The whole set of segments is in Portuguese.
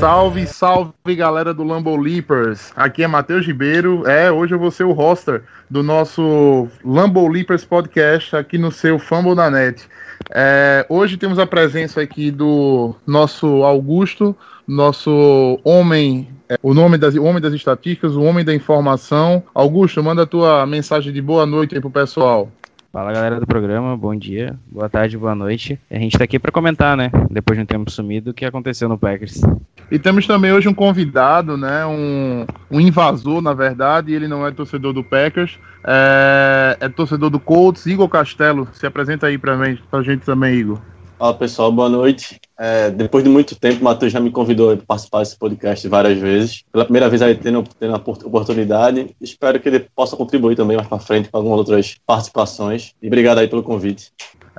Salve, salve galera do Lambo Leapers. Aqui é Matheus Ribeiro. É, hoje eu vou ser o hoster do nosso Lambo Leapers podcast aqui no seu Fumble da Net. É, hoje temos a presença aqui do nosso Augusto, nosso homem, é, o nome das, homem das estatísticas, o homem da informação. Augusto, manda a tua mensagem de boa noite aí pro pessoal. Fala galera do programa, bom dia, boa tarde, boa noite. A gente tá aqui para comentar, né, depois de um tempo sumido, o que aconteceu no Packers. E temos também hoje um convidado, né, um, um invasor, na verdade, ele não é torcedor do Packers, é, é torcedor do Colts, Igor Castelo. Se apresenta aí mim, pra gente também, Igor. Fala pessoal, boa noite. É, depois de muito tempo, o Matheus já me convidou para participar desse podcast várias vezes. Pela primeira vez aí tendo, tendo a oportunidade. Espero que ele possa contribuir também mais para frente com algumas outras participações. E obrigado aí pelo convite.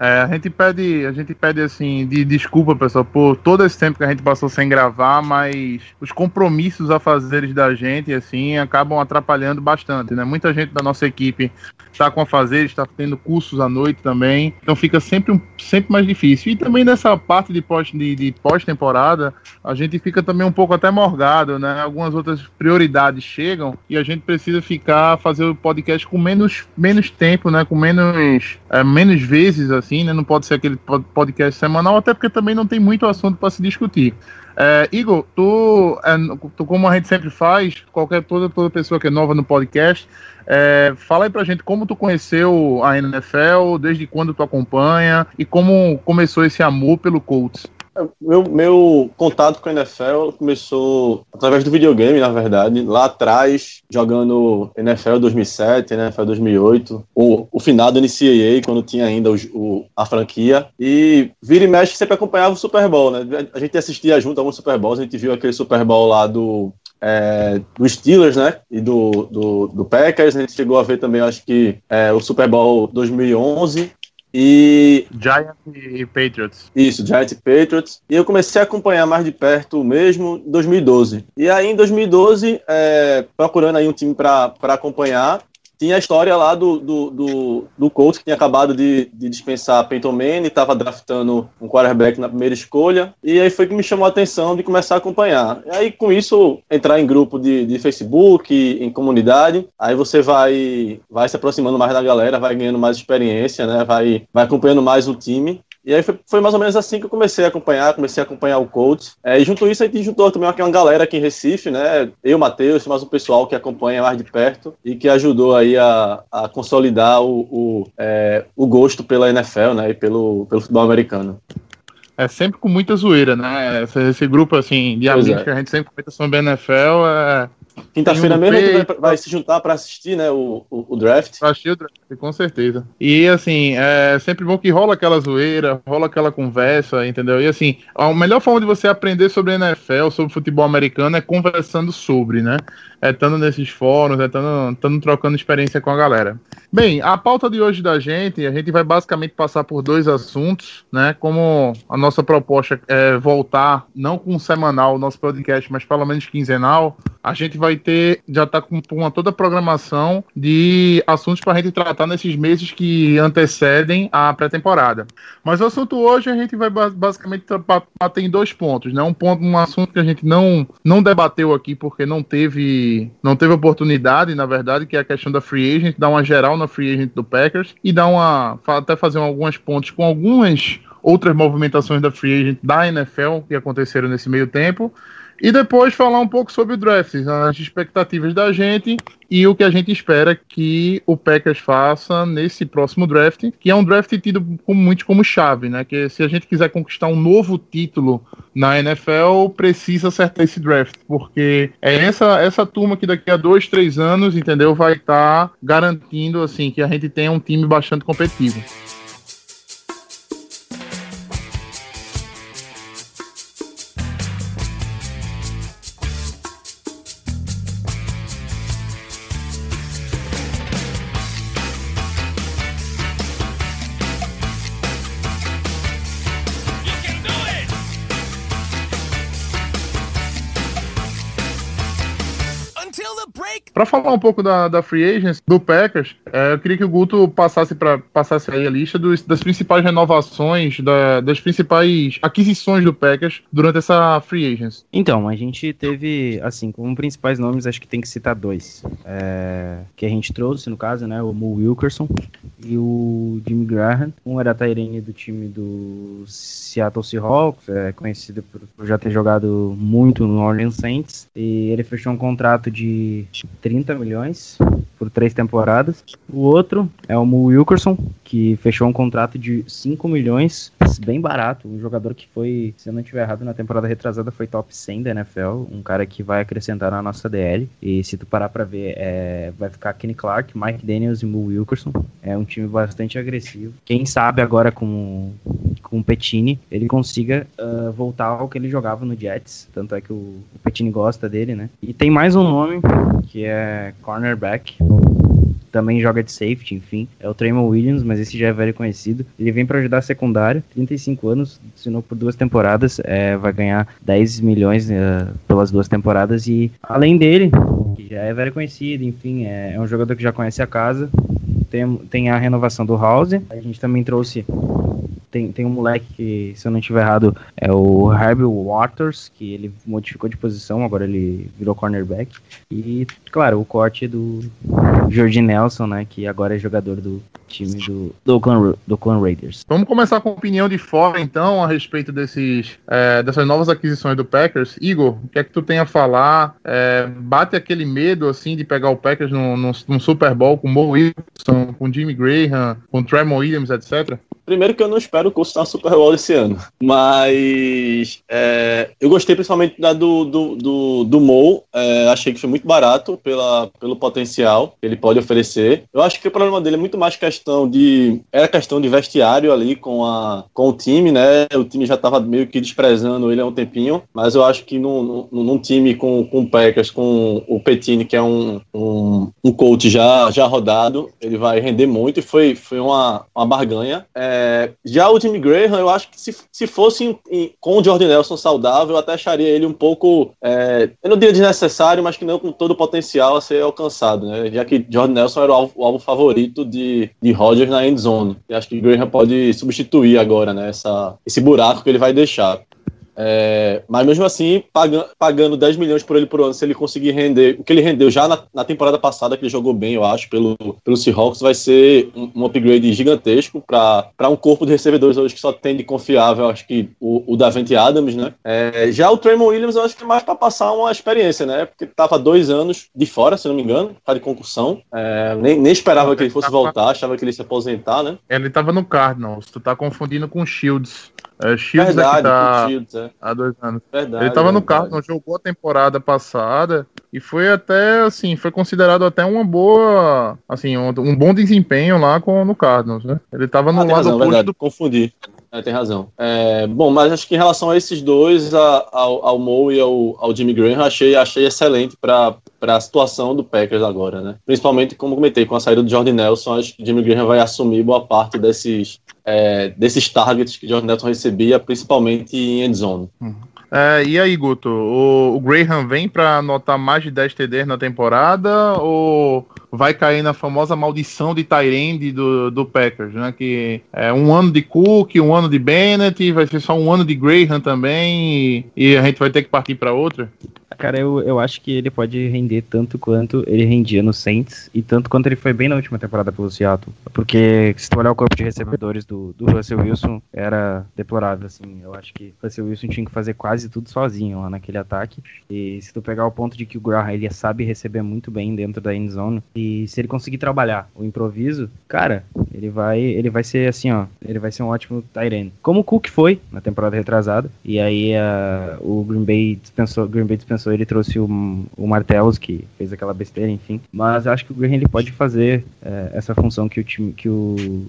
É, a gente pede, a gente pede assim, de desculpa, pessoal, por todo esse tempo que a gente passou sem gravar, mas os compromissos a fazeres da gente, assim, acabam atrapalhando bastante, né? Muita gente da nossa equipe está com a fazer, está tendo cursos à noite também, então fica sempre, um, sempre mais difícil. E também nessa parte de pós de, de pós-temporada, a gente fica também um pouco até morgado, né? Algumas outras prioridades chegam e a gente precisa ficar fazer o podcast com menos, menos tempo, né? Com menos, é, menos vezes assim, né? Não pode ser aquele podcast semanal, até porque também não tem muito assunto para se discutir. É, Igor, tu, é, tu, como a gente sempre faz, qualquer toda, toda pessoa que é nova no podcast, é, fala aí pra gente como tu conheceu a NFL, desde quando tu acompanha e como começou esse amor pelo Colts. Meu, meu contato com a NFL começou através do videogame, na verdade. Lá atrás, jogando NFL 2007, NFL 2008, o, o finado NCAA, quando tinha ainda o, o, a franquia. E vira e mexe sempre acompanhava o Super Bowl, né? A gente assistia junto a alguns Super Bowls, a gente viu aquele Super Bowl lá do, é, do Steelers, né? E do, do, do, Packers. A gente chegou a ver também, acho que, é, o Super Bowl 2011. E. Giants e Patriots. Isso, Giants e Patriots. E eu comecei a acompanhar mais de perto mesmo em 2012. E aí, em 2012, é, procurando aí um time para acompanhar, tinha a história lá do, do, do, do Colts, que tinha acabado de, de dispensar Peyton Manning, estava draftando um quarterback na primeira escolha, e aí foi que me chamou a atenção de começar a acompanhar. E aí, com isso, entrar em grupo de, de Facebook, em comunidade, aí você vai, vai se aproximando mais da galera, vai ganhando mais experiência, né? vai, vai acompanhando mais o time. E aí foi, foi, mais ou menos assim que eu comecei a acompanhar, comecei a acompanhar o Colts. É, e junto a isso, a gente juntou também uma, uma galera aqui em Recife, né? Eu, Matheus, mais um pessoal que acompanha mais de perto e que ajudou aí a, a consolidar o, o, é, o gosto pela NFL, né? E pelo, pelo futebol americano. É sempre com muita zoeira, né? Esse, esse grupo, assim, de pois amigos é. que a gente sempre comenta sobre a NFL é Quinta-feira mesmo a gente vai, vai, se juntar para assistir, né, o, o, o draft. Pra assistir o draft, com certeza. E assim, é sempre bom que rola aquela zoeira, rola aquela conversa, entendeu? E assim, a melhor forma de você aprender sobre NFL, sobre futebol americano é conversando sobre, né? É estando nesses fóruns, é estando trocando experiência com a galera. Bem, a pauta de hoje da gente, a gente vai basicamente passar por dois assuntos, né? Como a nossa proposta é voltar, não com um semanal, o nosso podcast, mas pelo menos quinzenal, a gente vai ter, já tá com uma toda a programação de assuntos para a gente tratar nesses meses que antecedem a pré-temporada. Mas o assunto hoje a gente vai basicamente bater em dois pontos, né? Um ponto, um assunto que a gente não, não debateu aqui porque não teve, não teve oportunidade, na verdade, que é a questão da free agent, dar uma geral na free agent do Packers e dar uma, até fazer algumas pontes com algumas outras movimentações da free agent da NFL que aconteceram nesse meio tempo e depois falar um pouco sobre o draft, as expectativas da gente e o que a gente espera que o Packers faça nesse próximo draft, que é um draft tido como, muito como chave, né? Que se a gente quiser conquistar um novo título na NFL, precisa acertar esse draft, porque é essa, essa turma que daqui a dois, três anos, entendeu, vai estar tá garantindo assim que a gente tenha um time bastante competitivo. Falar um pouco da, da Free Agents, do Packers, é, eu queria que o Guto passasse, pra, passasse aí a lista dos, das principais renovações, da, das principais aquisições do Packers durante essa Free Agents. Então, a gente teve, assim, como principais nomes, acho que tem que citar dois. É, que a gente trouxe, no caso, né? O Mo Wilkerson e o Jimmy Graham. Um era Tyrene do time do Seattle Seahawks, é conhecido por, por já ter jogado muito no Orleans Saints. E ele fechou um contrato de 30 milhões por três temporadas. O outro é o Mo Wilkerson, que fechou um contrato de 5 milhões, bem barato. Um jogador que foi, se eu não estiver errado, na temporada retrasada foi top 100 da NFL. Um cara que vai acrescentar na nossa DL. E se tu parar pra ver, é, vai ficar Kenny Clark, Mike Daniels e Mo Wilkerson. É um time bastante agressivo. Quem sabe agora com, com o Petini, ele consiga uh, voltar ao que ele jogava no Jets. Tanto é que o, o Petini gosta dele, né? E tem mais um nome, que é cornerback também joga de safety, enfim. É o Tremon Williams, mas esse já é velho conhecido. Ele vem para ajudar a secundária, 35 anos, assinou por duas temporadas, é, vai ganhar 10 milhões é, pelas duas temporadas. E além dele, que já é velho conhecido, enfim, é, é um jogador que já conhece a casa. Tem, tem a renovação do House. A gente também trouxe tem, tem um moleque que, se eu não estiver errado, é o Herbie Waters, que ele modificou de posição, agora ele virou cornerback. E, claro, o corte do Jordi Nelson, né, que agora é jogador do time do, do, Oakland, do Raiders. Vamos começar com a opinião de fora, então, a respeito desses, é, dessas novas aquisições do Packers. Igor, o que é que tu tem a falar? É, bate aquele medo, assim, de pegar o Packers num, num, num Super Bowl com Mo Wilson, com Jimmy Graham, com Tremor Williams, etc.? Primeiro que eu não espero o curso na Super Bowl esse ano. Mas é, eu gostei principalmente da do, do, do, do Mo. É, achei que foi muito barato pela, pelo potencial que ele pode oferecer. Eu acho que o problema dele é muito mais questão de. Era questão de vestiário ali com, a, com o time, né? O time já estava meio que desprezando ele há um tempinho. Mas eu acho que num, num, num time com, com o Packers, com o Petini, que é um, um, um coach já, já rodado, ele vai render muito e foi, foi uma, uma barganha. É, já o Jimmy Graham, eu acho que se, se fosse em, em, com o Jordan Nelson saudável, eu até acharia ele um pouco, é, eu não diria desnecessário, mas que não com todo o potencial a ser alcançado, né? Já que Jordan Nelson era o alvo, o alvo favorito de, de Rodgers na end zone. E acho que Graham pode substituir agora, né? Essa, esse buraco que ele vai deixar. É, mas mesmo assim, pagando, pagando 10 milhões por ele por ano, se ele conseguir render o que ele rendeu já na, na temporada passada, que ele jogou bem, eu acho, pelo, pelo Seahawks, vai ser um, um upgrade gigantesco para um corpo de recebedores hoje que só tem de confiável, acho que o, o Davante Adams, né? É, já o Tremon Williams, eu acho que é mais para passar uma experiência, né? Porque tava dois anos de fora, se não me engano, tá de concussão. É, nem, nem esperava que ele fosse voltar, achava que ele ia se aposentar, né? Ele tava no Cardinals, tu tá confundindo com o Shields. É, Shields Verdade, que tá Shields, é. há dois anos. Verdade, ele tava no verdade. Cardinals, jogou a temporada passada e foi até, assim, foi considerado até uma boa, assim, um, um bom desempenho lá com, no Cardinals, né? Ele tava no Ah, lado razão, oposto do confundi. É, tem razão. É, bom, mas acho que em relação a esses dois, a- ao, ao Mo e ao, ao Jimmy Graham, achei, achei excelente para a situação do Packers agora, né? Principalmente, como comentei, com a saída do Jordan Nelson, acho que o Jimmy Graham vai assumir boa parte desses, é, desses targets que o Jordan Nelson recebia, principalmente em endzone. É, e aí, Guto, o, o Graham vem pra anotar mais de 10 TDs na temporada ou vai cair na famosa maldição de Tyrande do, do Packers, né? Que é um ano de Cook, um ano de Bennett, vai ser só um ano de Graham também e, e a gente vai ter que partir pra outra? Cara, eu, eu acho que ele pode render tanto quanto ele rendia no Saints e tanto quanto ele foi bem na última temporada pelo Seattle. Porque se tu olhar o corpo de recebedores do, do Russell Wilson, era deplorável, assim. Eu acho que o Russell Wilson tinha que fazer quase tudo sozinho lá naquele ataque. E se tu pegar o ponto de que o Graham, ele sabe receber muito bem dentro da end zone, e se ele conseguir trabalhar o improviso, cara, ele vai, ele vai ser assim, ó, ele vai ser um ótimo Tyrene. Como o Cook foi na temporada retrasada, e aí ah, o Green Bay dispensou, Green Bay dispensou ele trouxe o, o que fez aquela besteira, enfim. Mas acho que o Graham ele pode fazer eh, essa função que o time, que o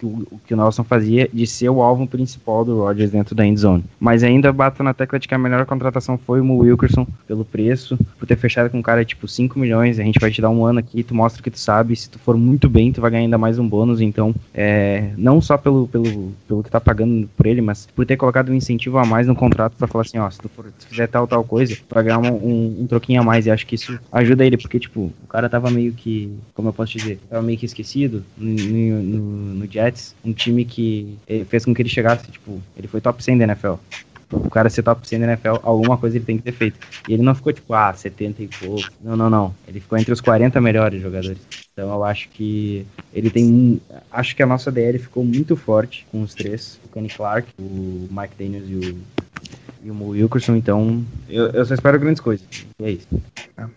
que o, que o Nelson fazia de ser o alvo principal do Rodgers dentro da endzone. Mas ainda bato na tecla de que a melhor contratação foi o Wilkerson pelo preço, por ter fechado com um cara tipo 5 milhões, a gente vai te dar um ano aqui, tu mostra que tu sabe, se tu for muito bem, tu vai ganhar ainda mais um bônus, então, é, não só pelo, pelo, pelo que tá pagando por ele, mas por ter colocado um incentivo a mais no contrato para falar assim, ó, se tu for, se fizer tal, tal coisa, pra ganhar um, um, um troquinho a mais, e acho que isso ajuda ele, porque, tipo, o cara tava meio que, como eu posso dizer, tava meio que esquecido no, no, no Jets, um time que fez com que ele chegasse, tipo, ele foi top 100 da NFL o cara ser top 100 da NFL, alguma coisa ele tem que ter feito. E ele não ficou tipo, ah, 70 e pouco. Não, não, não. Ele ficou entre os 40 melhores jogadores. Então eu acho que ele tem um. Acho que a nossa DL ficou muito forte com os três: o Kenny Clark, o Mike Daniels e o, e o Wilkerson. Então eu, eu só espero grandes coisas. E é isso.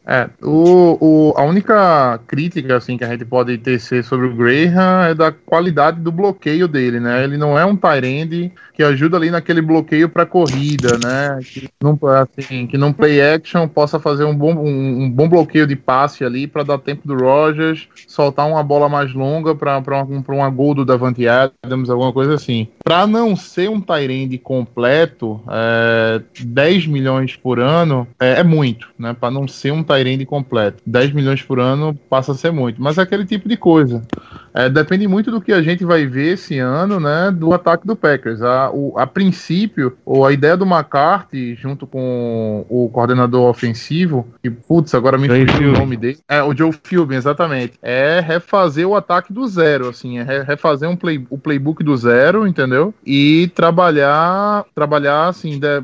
É, o, o, a única crítica assim que a gente pode tecer sobre o Graham é da qualidade do bloqueio dele, né? Ele não é um Tyrande que ajuda ali naquele bloqueio para corrida, né? Que não, assim, que num play action possa fazer um bom, um, um bom bloqueio de passe ali para dar tempo do Rogers soltar uma bola mais longa para um, uma gol do Davante Adams, alguma coisa assim. Para não ser um Tyrande completo, é, 10 milhões por ano é, é muito, né? Para não ser um Tyrande completo. 10 milhões por ano passa a ser muito, mas é aquele tipo de coisa. É, depende muito do que a gente vai ver esse ano, né, do ataque do Packers. A, o, a princípio, ou a ideia do McCarthy, junto com o coordenador ofensivo, que, putz, agora me fugiu o nome dele, é o Joe Philbin, exatamente, é refazer o ataque do zero, assim, é refazer um play, o playbook do zero, entendeu? E trabalhar, trabalhar, assim, de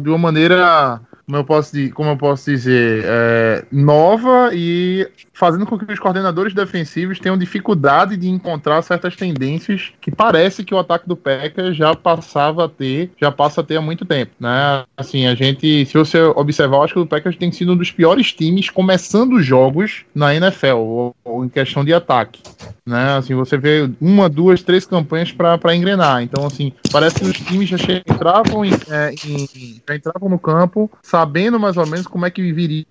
de uma maneira como eu posso, como eu posso dizer, é, nova e fazendo com que os coordenadores defensivos tenham dificuldade de encontrar certas tendências que parece que o ataque do Packers já passava a ter, já passa a ter há muito tempo, né? Assim, a gente, se você observar, eu acho que o Packers tem sido um dos piores times começando jogos na NFL, ou, ou em questão de ataque, né? Assim, você vê uma, duas, três campanhas para engrenar. Então, assim, parece que os times já entravam, em, é, em, já entravam no campo sabendo mais ou menos como é que viria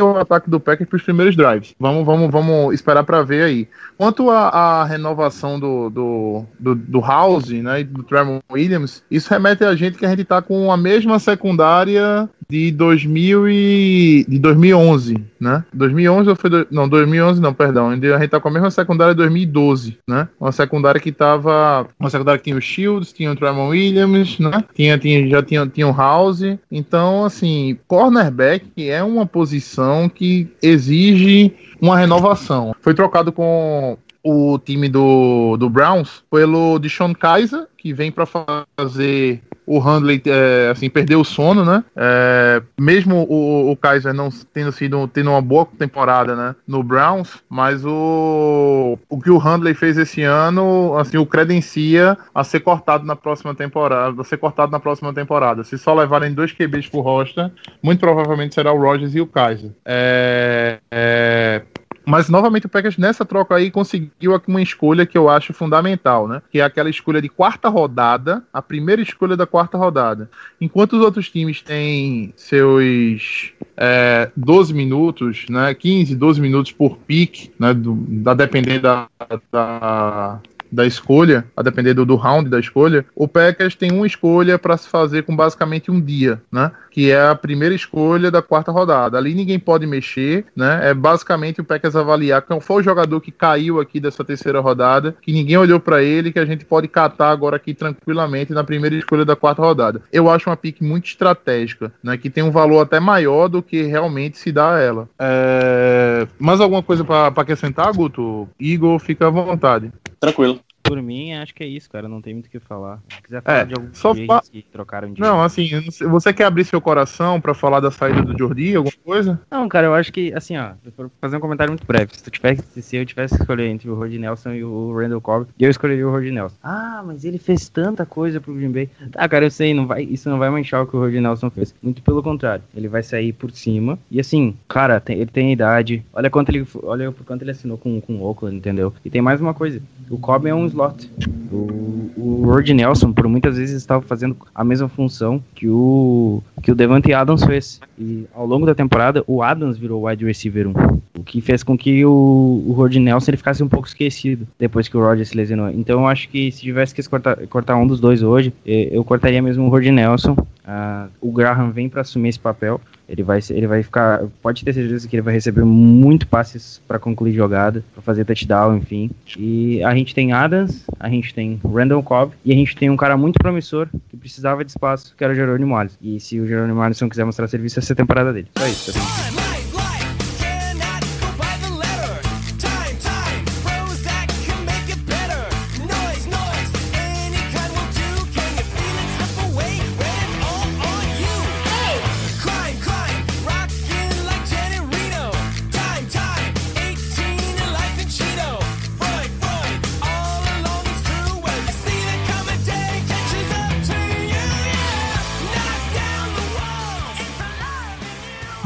o ataque do Packers para os primeiros drives. Vamos, vamos, vamos esperar para ver aí. Quanto à renovação do, do, do, do, House, né, do Tremor Williams, isso remete a gente que a gente está com a mesma secundária de 2000 e, de 2011, né? 2011 ou foi do, não 2011 não, perdão. A gente tá com a mesma secundária de 2012, né? Uma secundária que tava uma secundária que tinha o Shields, tinha o Tremor Williams, né? Tinha, tinha já tinha tinha o House. Então, assim, cornerback é uma posição que exige uma renovação. Foi trocado com o time do, do Browns pelo Deshaun Kaiser, que vem para fazer o Handley é, assim, perder o sono, né? É, mesmo o, o Kaiser não tendo sido tendo uma boa temporada né, no Browns, mas o, o que o Handley fez esse ano, assim, o credencia a ser cortado na próxima temporada, a ser cortado na próxima temporada. Se só levarem dois QBs por roster, muito provavelmente será o Rogers e o Kaiser. É, é, mas novamente o Packers nessa troca aí conseguiu uma escolha que eu acho fundamental, né? Que é aquela escolha de quarta rodada, a primeira escolha da quarta rodada. Enquanto os outros times têm seus é, 12 minutos, né? 15, 12 minutos por pick, né? Do, da depender da, da da escolha, a depender do, do round da escolha, o Packers tem uma escolha para se fazer com basicamente um dia, né? Que é a primeira escolha da quarta rodada. Ali ninguém pode mexer, né? É basicamente o Packers avaliar qual foi o jogador que caiu aqui dessa terceira rodada, que ninguém olhou para ele, que a gente pode catar agora aqui tranquilamente na primeira escolha da quarta rodada. Eu acho uma pick muito estratégica, né? Que tem um valor até maior do que realmente se dá a ela. É... Mais alguma coisa para acrescentar, Guto? Igor, fica à vontade. Tranquilo. Por mim, acho que é isso, cara. Não tem muito o que falar. Se quiser falar É, de alguns só fa- que trocaram de. Não, assim, você quer abrir seu coração para falar da saída do Jordi, alguma coisa? Não, cara, eu acho que, assim, ó, vou fazer um comentário muito breve. Se, tu tivesse, se eu tivesse que escolher entre o Rod Nelson e o Randall Cobb, eu escolheria o Rod Nelson. Ah, mas ele fez tanta coisa pro Green Bay. Tá, cara, eu sei, não vai, isso não vai manchar o que o Rod Nelson fez. Muito pelo contrário, ele vai sair por cima. E assim, cara, tem- ele tem idade. Olha quanto ele, olha quanto ele assinou com, com o Oakland, entendeu? E tem mais uma coisa. O Cobb é um, slot. O, o Nelson, por muitas vezes, estava fazendo a mesma função que o, que o Devante Adams fez. E ao longo da temporada, o Adams virou wide receiver 1. O que fez com que o, o Nelson ele ficasse um pouco esquecido depois que o Roger se lesionou. Então eu acho que se tivesse que cortar, cortar um dos dois hoje, eh, eu cortaria mesmo o Rod Nelson. Uh, o Graham vem para assumir esse papel. Ele vai, ele vai ficar. Pode ter certeza que ele vai receber muito passes para concluir jogada, para fazer touchdown, enfim. E a gente tem Adams, a gente tem Randall Cobb e a gente tem um cara muito promissor que precisava de espaço, que era o Jerônimo Alisson. E se o Jerônimo Alisson quiser mostrar serviço, essa é a temporada dele. Só isso.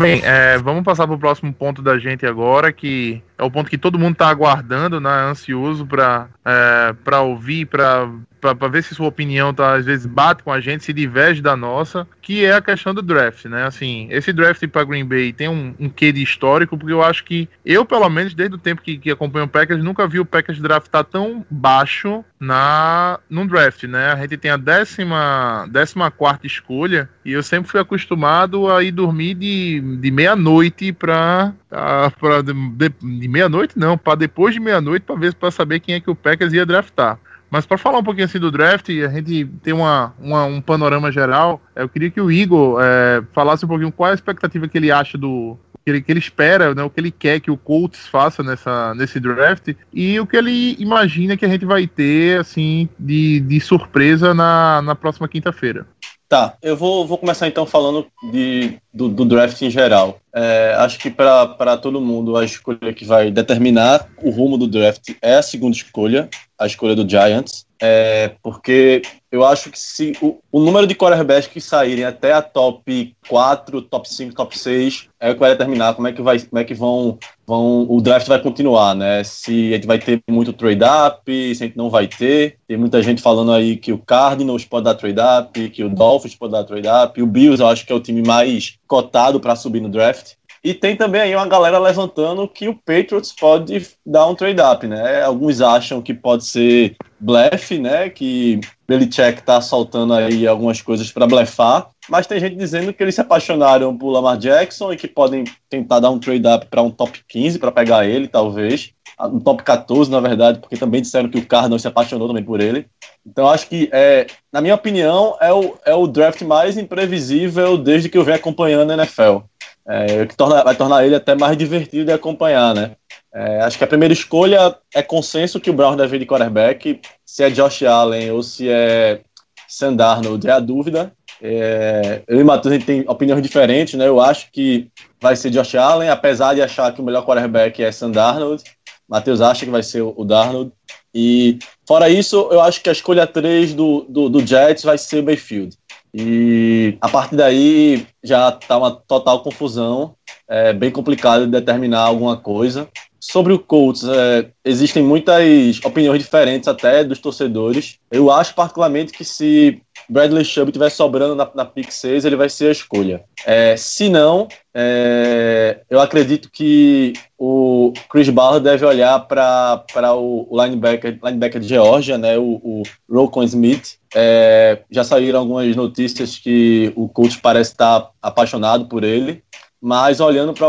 Bem, é, vamos passar para o próximo ponto da gente agora, que é o ponto que todo mundo está aguardando, né, ansioso para é, ouvir, para para ver se sua opinião tá, às vezes bate com a gente, se diverge da nossa, que é a questão do draft, né? Assim, esse draft para Green Bay tem um, um quê de histórico, porque eu acho que eu, pelo menos, desde o tempo que, que acompanho o Packers, nunca vi o Packers draftar tão baixo na num draft, né? A gente tem a décima, décima quarta escolha e eu sempre fui acostumado a ir dormir de, de meia-noite para para de, de, meia-noite não, para depois de meia-noite para ver para saber quem é que o Packers ia draftar. Mas para falar um pouquinho assim do draft, a gente tem uma, uma um panorama geral. Eu queria que o Igor é, falasse um pouquinho qual é a expectativa que ele acha do, que ele, que ele espera, né, o que ele quer que o Colts faça nessa, nesse draft e o que ele imagina que a gente vai ter assim de, de surpresa na, na próxima quinta-feira. Tá, eu vou, vou começar então falando de, do, do draft em geral. É, acho que para todo mundo a escolha que vai determinar o rumo do draft é a segunda escolha, a escolha do Giants. É, porque eu acho que se o, o, número de quarterbacks que saírem até a top 4, top 5, top 6 é o que vai determinar como é que vai, como é que vão, vão o draft vai continuar, né? Se a gente vai ter muito trade up, se a gente não vai ter. Tem muita gente falando aí que o Cardinals pode dar trade up, que o Dolphins pode dar trade up, o Bills eu acho que é o time mais cotado para subir no draft. E tem também aí uma galera levantando que o Patriots pode dar um trade-up, né? Alguns acham que pode ser blefe, né? Que Belichick tá soltando aí algumas coisas para blefar. Mas tem gente dizendo que eles se apaixonaram por Lamar Jackson e que podem tentar dar um trade-up para um top 15 para pegar ele, talvez. Um top 14, na verdade, porque também disseram que o Cardinals se apaixonou também por ele. Então acho que, é, na minha opinião, é o, é o draft mais imprevisível desde que eu venho acompanhando a NFL é, que torna, vai tornar ele até mais divertido de acompanhar, né? É, acho que a primeira escolha é consenso que o Brown deve ir de quarterback. Se é Josh Allen ou se é Sam Darnold é a dúvida. É, eu e Matheus a gente tem opiniões diferentes, né? Eu acho que vai ser Josh Allen, apesar de achar que o melhor quarterback é Sam Darnold. Matheus acha que vai ser o Darnold. E fora isso, eu acho que a escolha 3 do, do, do Jets vai ser o Bayfield. E a partir daí já está uma total confusão, é bem complicado de determinar alguma coisa. Sobre o Colts, é, existem muitas opiniões diferentes até dos torcedores. Eu acho particularmente que se Bradley Chubb estiver sobrando na, na pick 6, ele vai ser a escolha. É, se não, é, eu acredito que o Chris Ballard deve olhar para o, o linebacker, linebacker de Georgia, né, o, o Smith. É, já saíram algumas notícias que o coach parece estar apaixonado por ele, mas olhando para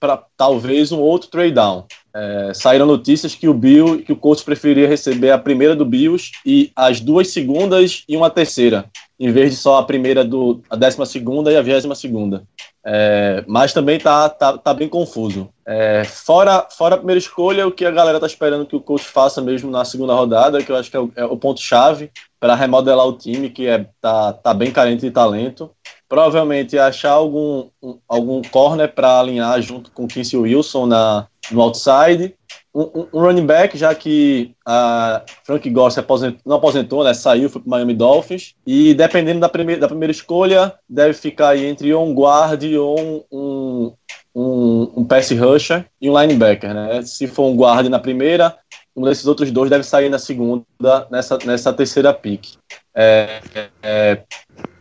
para talvez um outro trade down. É, saíram notícias que o Bill, que o coach preferia receber a primeira do Bills e as duas segundas e uma terceira, em vez de só a primeira do a décima segunda e a vigésima segunda. É, mas também tá, tá, tá bem confuso. É, fora, fora a primeira escolha, o que a galera tá esperando que o coach faça mesmo na segunda rodada, que eu acho que é o, é o ponto-chave para remodelar o time, que é, tá, tá bem carente de talento. Provavelmente achar algum, um, algum corner para alinhar junto com o Quincy Wilson na, no outside. Um, um, running back, já que a Frank Gore aposentou, não aposentou, né? Saiu, foi para Miami Dolphins. E dependendo da primeira, da primeira escolha, deve ficar aí entre um guard ou um, um, um pass rusher e um linebacker, né? Se for um guard na primeira, um desses outros dois deve sair na segunda, nessa, nessa terceira pick. É, é,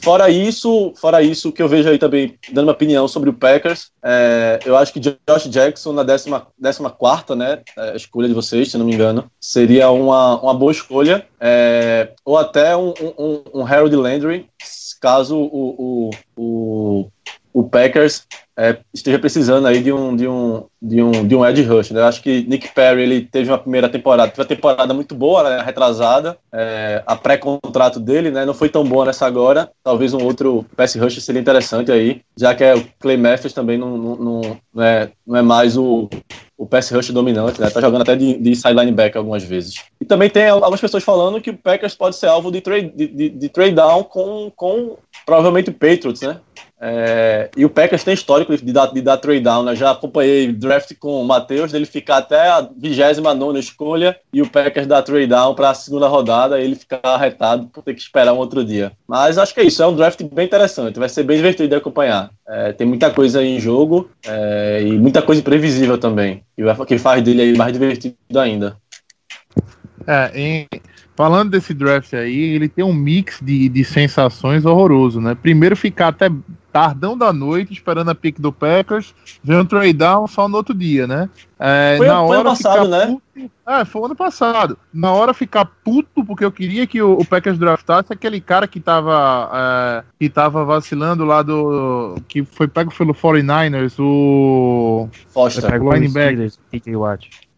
fora isso, fora isso, que eu vejo aí também, dando uma opinião sobre o Packers, é, eu acho que Josh Jackson na décima, décima quarta, né, é, escolha de vocês, se não me engano, seria uma, uma boa escolha, é, ou até um, um, um Harold Landry, caso o, o, o, o Packers é, esteja precisando aí de um, de um, de um, de um edge rush. Né? Eu acho que Nick Perry ele teve uma primeira temporada, teve uma temporada muito boa, né, retrasada. É, a pré-contrato dele né, não foi tão boa nessa agora. Talvez um outro pass rush seria interessante aí, já que é, o Clay Matthews também não, não, não, é, não é mais o, o pass rush dominante, né? Tá jogando até de, de back algumas vezes. E também tem algumas pessoas falando que o Packers pode ser alvo de trade, de, de, de trade down com, com provavelmente o Patriots, né? É, e o Packers tem histórico de dar, de dar trade down, né? Já acompanhei draft com o Matheus, dele ficar até a 29 escolha e o Packers dar trade down para a segunda rodada e ele ficar arretado por ter que esperar um outro dia. Mas acho que é isso, é um draft bem interessante, vai ser bem divertido de acompanhar. É, tem muita coisa em jogo é, e muita coisa imprevisível também, que faz dele mais divertido ainda. É, em, falando desse draft aí, ele tem um mix de, de sensações horroroso, né? Primeiro ficar até tardão da noite esperando a pick do Packers, ver um trade down só no outro dia, né? É, foi, na hora foi ano passado, né? Puto, é, foi ano passado. Na hora ficar puto, porque eu queria que o, o Packers draftasse aquele cara que tava, é, que tava vacilando lá do. que foi pego pelo 49ers, o. Foster. O linebacker.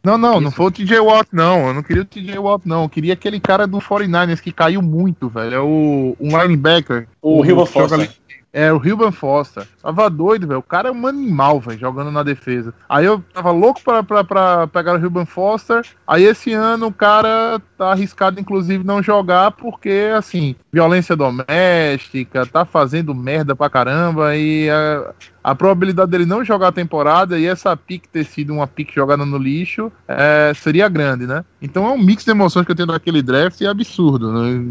Não, não, Isso. não foi o TJ Watt, não. Eu não queria o TJ Watt, não. Eu queria aquele cara do 49ers que caiu muito, velho. É o um linebacker. O, o Rio Foster. É, o Ruben Foster. Tava doido, velho. O cara é um animal, velho, jogando na defesa. Aí eu tava louco pra, pra, pra pegar o Ruben Foster. Aí esse ano o cara tá arriscado, inclusive, não jogar, porque, assim, violência doméstica, tá fazendo merda pra caramba. E a, a probabilidade dele não jogar a temporada e essa pick ter sido uma pick jogada no lixo é, seria grande, né? Então é um mix de emoções que eu tenho naquele draft e é absurdo. Né?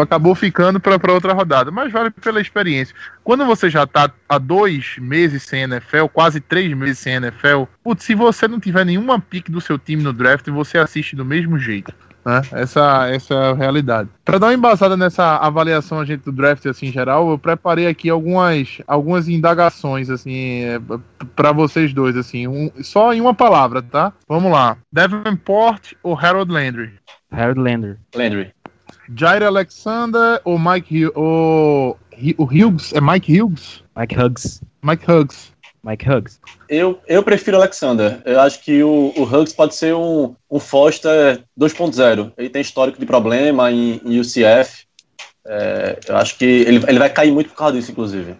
Acabou ficando para outra rodada, mas vale pela experiência. Quando você já tá há dois meses sem NFL, quase três meses sem NFL, putz, se você não tiver nenhuma pick do seu time no draft, você assiste do mesmo jeito. Né? Essa, essa é a realidade. Para dar uma embasada nessa avaliação a gente do draft assim em geral, eu preparei aqui algumas, algumas indagações assim para vocês dois assim, um, só em uma palavra, tá? Vamos lá. Davenport ou Harold Landry? Harold Landry. Landry. Jair Alexander ou Mike ou o Hughes? É Mike Hughes? Mike Hughes. Mike Hughes. Mike Huggs. Eu, eu prefiro Alexander. Eu acho que o, o Huggs pode ser um, um Foster 2.0. Ele tem histórico de problema em, em UCF. É, eu acho que ele, ele vai cair muito por causa disso, inclusive.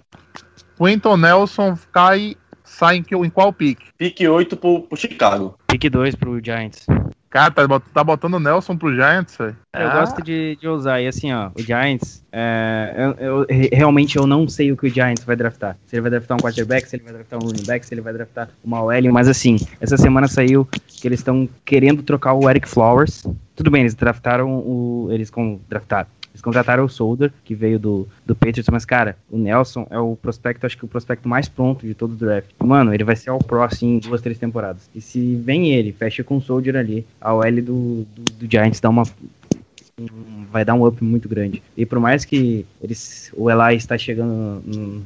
O Quentin Nelson cai, sai em, em qual pique? Pique 8 pro, pro Chicago. Pique 2 pro Giants. Cara, tá, tá botando o Nelson pro Giants, velho. Eu ah. gosto de, de usar. E assim, ó, o Giants, é, eu, eu, realmente eu não sei o que o Giants vai draftar. Se ele vai draftar um quarterback, se ele vai draftar um running back, se ele vai draftar uma OL. Mas assim, essa semana saiu que eles estão querendo trocar o Eric Flowers. Tudo bem, eles draftaram o. Eles com draftaram eles contrataram o Solder, que veio do, do Patriots, mas, cara, o Nelson é o prospecto, acho que o prospecto mais pronto de todo o draft. Mano, ele vai ser ao Pro, assim, em duas, três temporadas. E se vem ele, fecha com o Soldier ali, a OL do, do, do Giants dá uma vai dar um up muito grande. E por mais que eles, o Eli está chegando no,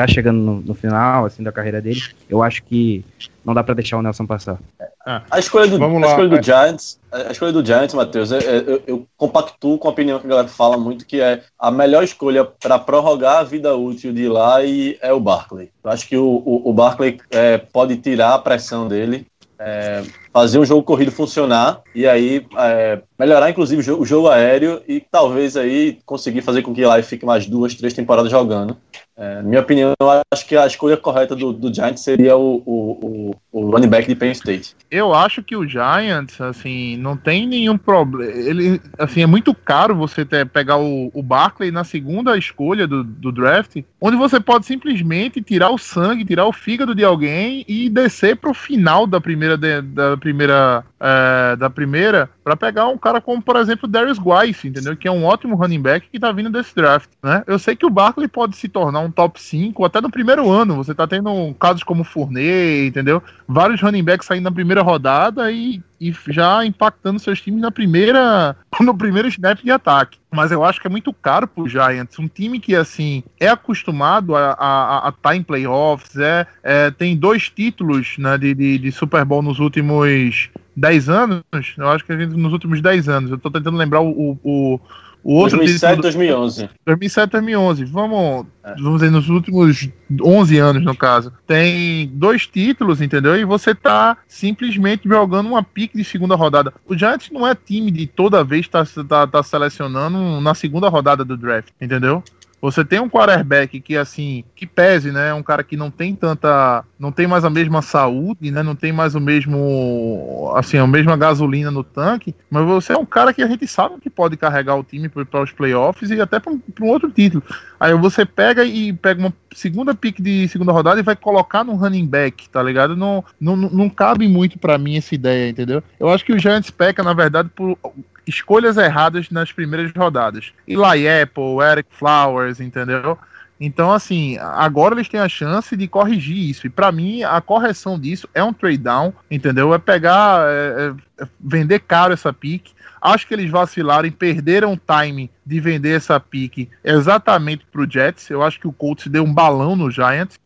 tá chegando no, no, final assim da carreira dele, eu acho que não dá para deixar o Nelson passar. Ah, a escolha do, a escolha do Giants, a escolha do Giants, Matheus, eu, eu, eu, compactuo com a opinião que a galera fala muito que é a melhor escolha para prorrogar a vida útil de lá e é o Barkley. Eu acho que o, o, o Barkley é, pode tirar a pressão dele é, fazer um jogo corrido funcionar e aí é, melhorar inclusive o jogo, o jogo, aéreo e talvez aí conseguir fazer com que Eli fique mais duas, três temporadas jogando. É, na minha opinião, eu acho que a escolha correta do, do Giants seria o, o, o, running back de Penn State. Eu acho que o Giants, assim, não tem nenhum problema. Ele, assim, é muito caro você ter, pegar o, o Barkley na segunda escolha do, do draft, onde você pode simplesmente tirar o sangue, tirar o fígado de alguém e descer para o final da primeira, de, da primeira, é, da primeira Pra pegar um cara como, por exemplo, Darius Guice, entendeu? Que é um ótimo running back que tá vindo desse draft, né? Eu sei que o Barkley pode se tornar um top 5 até no primeiro ano. Você tá tendo casos como Fournet, entendeu? Vários running backs saindo na primeira rodada e e já impactando seus times na primeira no primeiro snap de ataque. Mas eu acho que é muito caro pro Giants. Um time que, assim, é acostumado a estar tá em playoffs, é, é, tem dois títulos né, de, de, de Super Bowl nos últimos 10 anos. Eu acho que a gente nos últimos 10 anos. Eu tô tentando lembrar o, o, o outro 2007 e 2011. 2007 2011. Vamos, é. vamos dizer, nos últimos 11 anos, no caso. Tem dois títulos, entendeu? E você tá simplesmente jogando uma pique de segunda rodada. O Giants não é time de toda vez tá, tá, tá selecionando na segunda rodada do draft, entendeu? Você tem um quarterback que, assim, que pese, né? Um cara que não tem tanta. Não tem mais a mesma saúde, né? Não tem mais o mesmo. Assim, a mesma gasolina no tanque. Mas você é um cara que a gente sabe que pode carregar o time para os playoffs e até para um, um, outro título. Aí você pega e pega uma segunda pick de segunda rodada e vai colocar no running back, tá ligado? Não, não, não cabe muito para mim essa ideia, entendeu? Eu acho que o Giants peca, na verdade, por escolhas erradas nas primeiras rodadas. Eli Apple, Eric Flowers, entendeu? Então, assim, agora eles têm a chance de corrigir isso. E para mim, a correção disso é um trade down, entendeu? É pegar, é, é vender caro essa pique Acho que eles vacilaram e perderam o time de vender essa pique exatamente para o Jets. Eu acho que o Colts deu um balão no Giants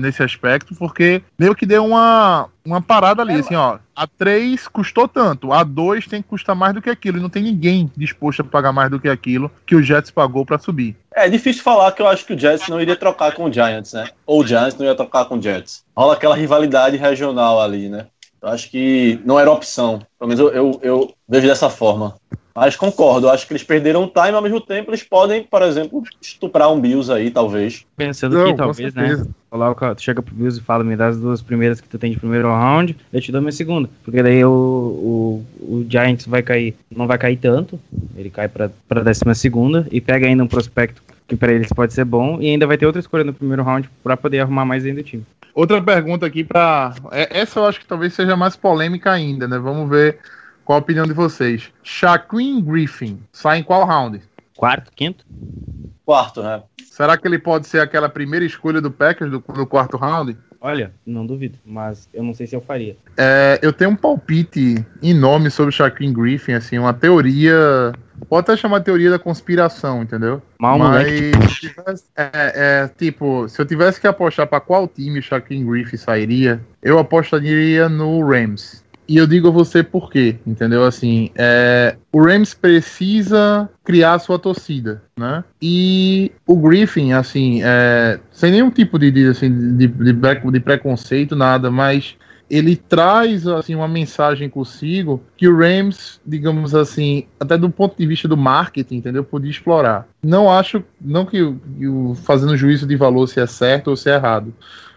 nesse aspecto, porque meio que deu uma, uma parada ali, assim, ó. A 3 custou tanto, a 2 tem que custar mais do que aquilo, e não tem ninguém disposto a pagar mais do que aquilo que o Jets pagou para subir. É difícil falar que eu acho que o Jets não iria trocar com o Giants, né? Ou o Giants não ia trocar com o Jets. Rola aquela rivalidade regional ali, né? Eu acho que não era opção. Pelo menos eu, eu, eu vejo dessa forma. Mas concordo, acho que eles perderam time, ao mesmo tempo eles podem, por exemplo, estuprar um Bills aí, talvez. Pensando não, que talvez, né? Coloca, tu chega pro Bills e fala, me dá as duas primeiras que tu tem de primeiro round, eu te dou minha segunda. Porque daí o, o, o Giants vai cair, não vai cair tanto, ele cai pra, pra décima segunda e pega ainda um prospecto que para eles pode ser bom e ainda vai ter outra escolha no primeiro round para poder arrumar mais ainda o time. Outra pergunta aqui para. É, essa eu acho que talvez seja mais polêmica ainda, né? Vamos ver qual a opinião de vocês. Shaquin Griffin sai em qual round? Quarto, quinto? Quarto, né? Será que ele pode ser aquela primeira escolha do Packers do, no quarto round? Olha, não duvido, mas eu não sei se eu faria. É, eu tenho um palpite enorme sobre o Shaquin Griffin, assim, uma teoria. Pode até chamar de teoria da conspiração, entendeu? Mal Mas, tivesse, é, é, tipo, se eu tivesse que apostar para qual time o Shaquin Griffin sairia, eu apostaria no Rams. E eu digo a você por quê, entendeu? Assim, é, o Rams precisa criar sua torcida, né? E o Griffin, assim, é, sem nenhum tipo de, de, assim, de, de, preconceito, nada, mas ele traz assim uma mensagem consigo que o Rams, digamos assim, até do ponto de vista do marketing, entendeu, podia explorar. Não acho, não que o fazendo juízo de valor se é certo ou se é errado,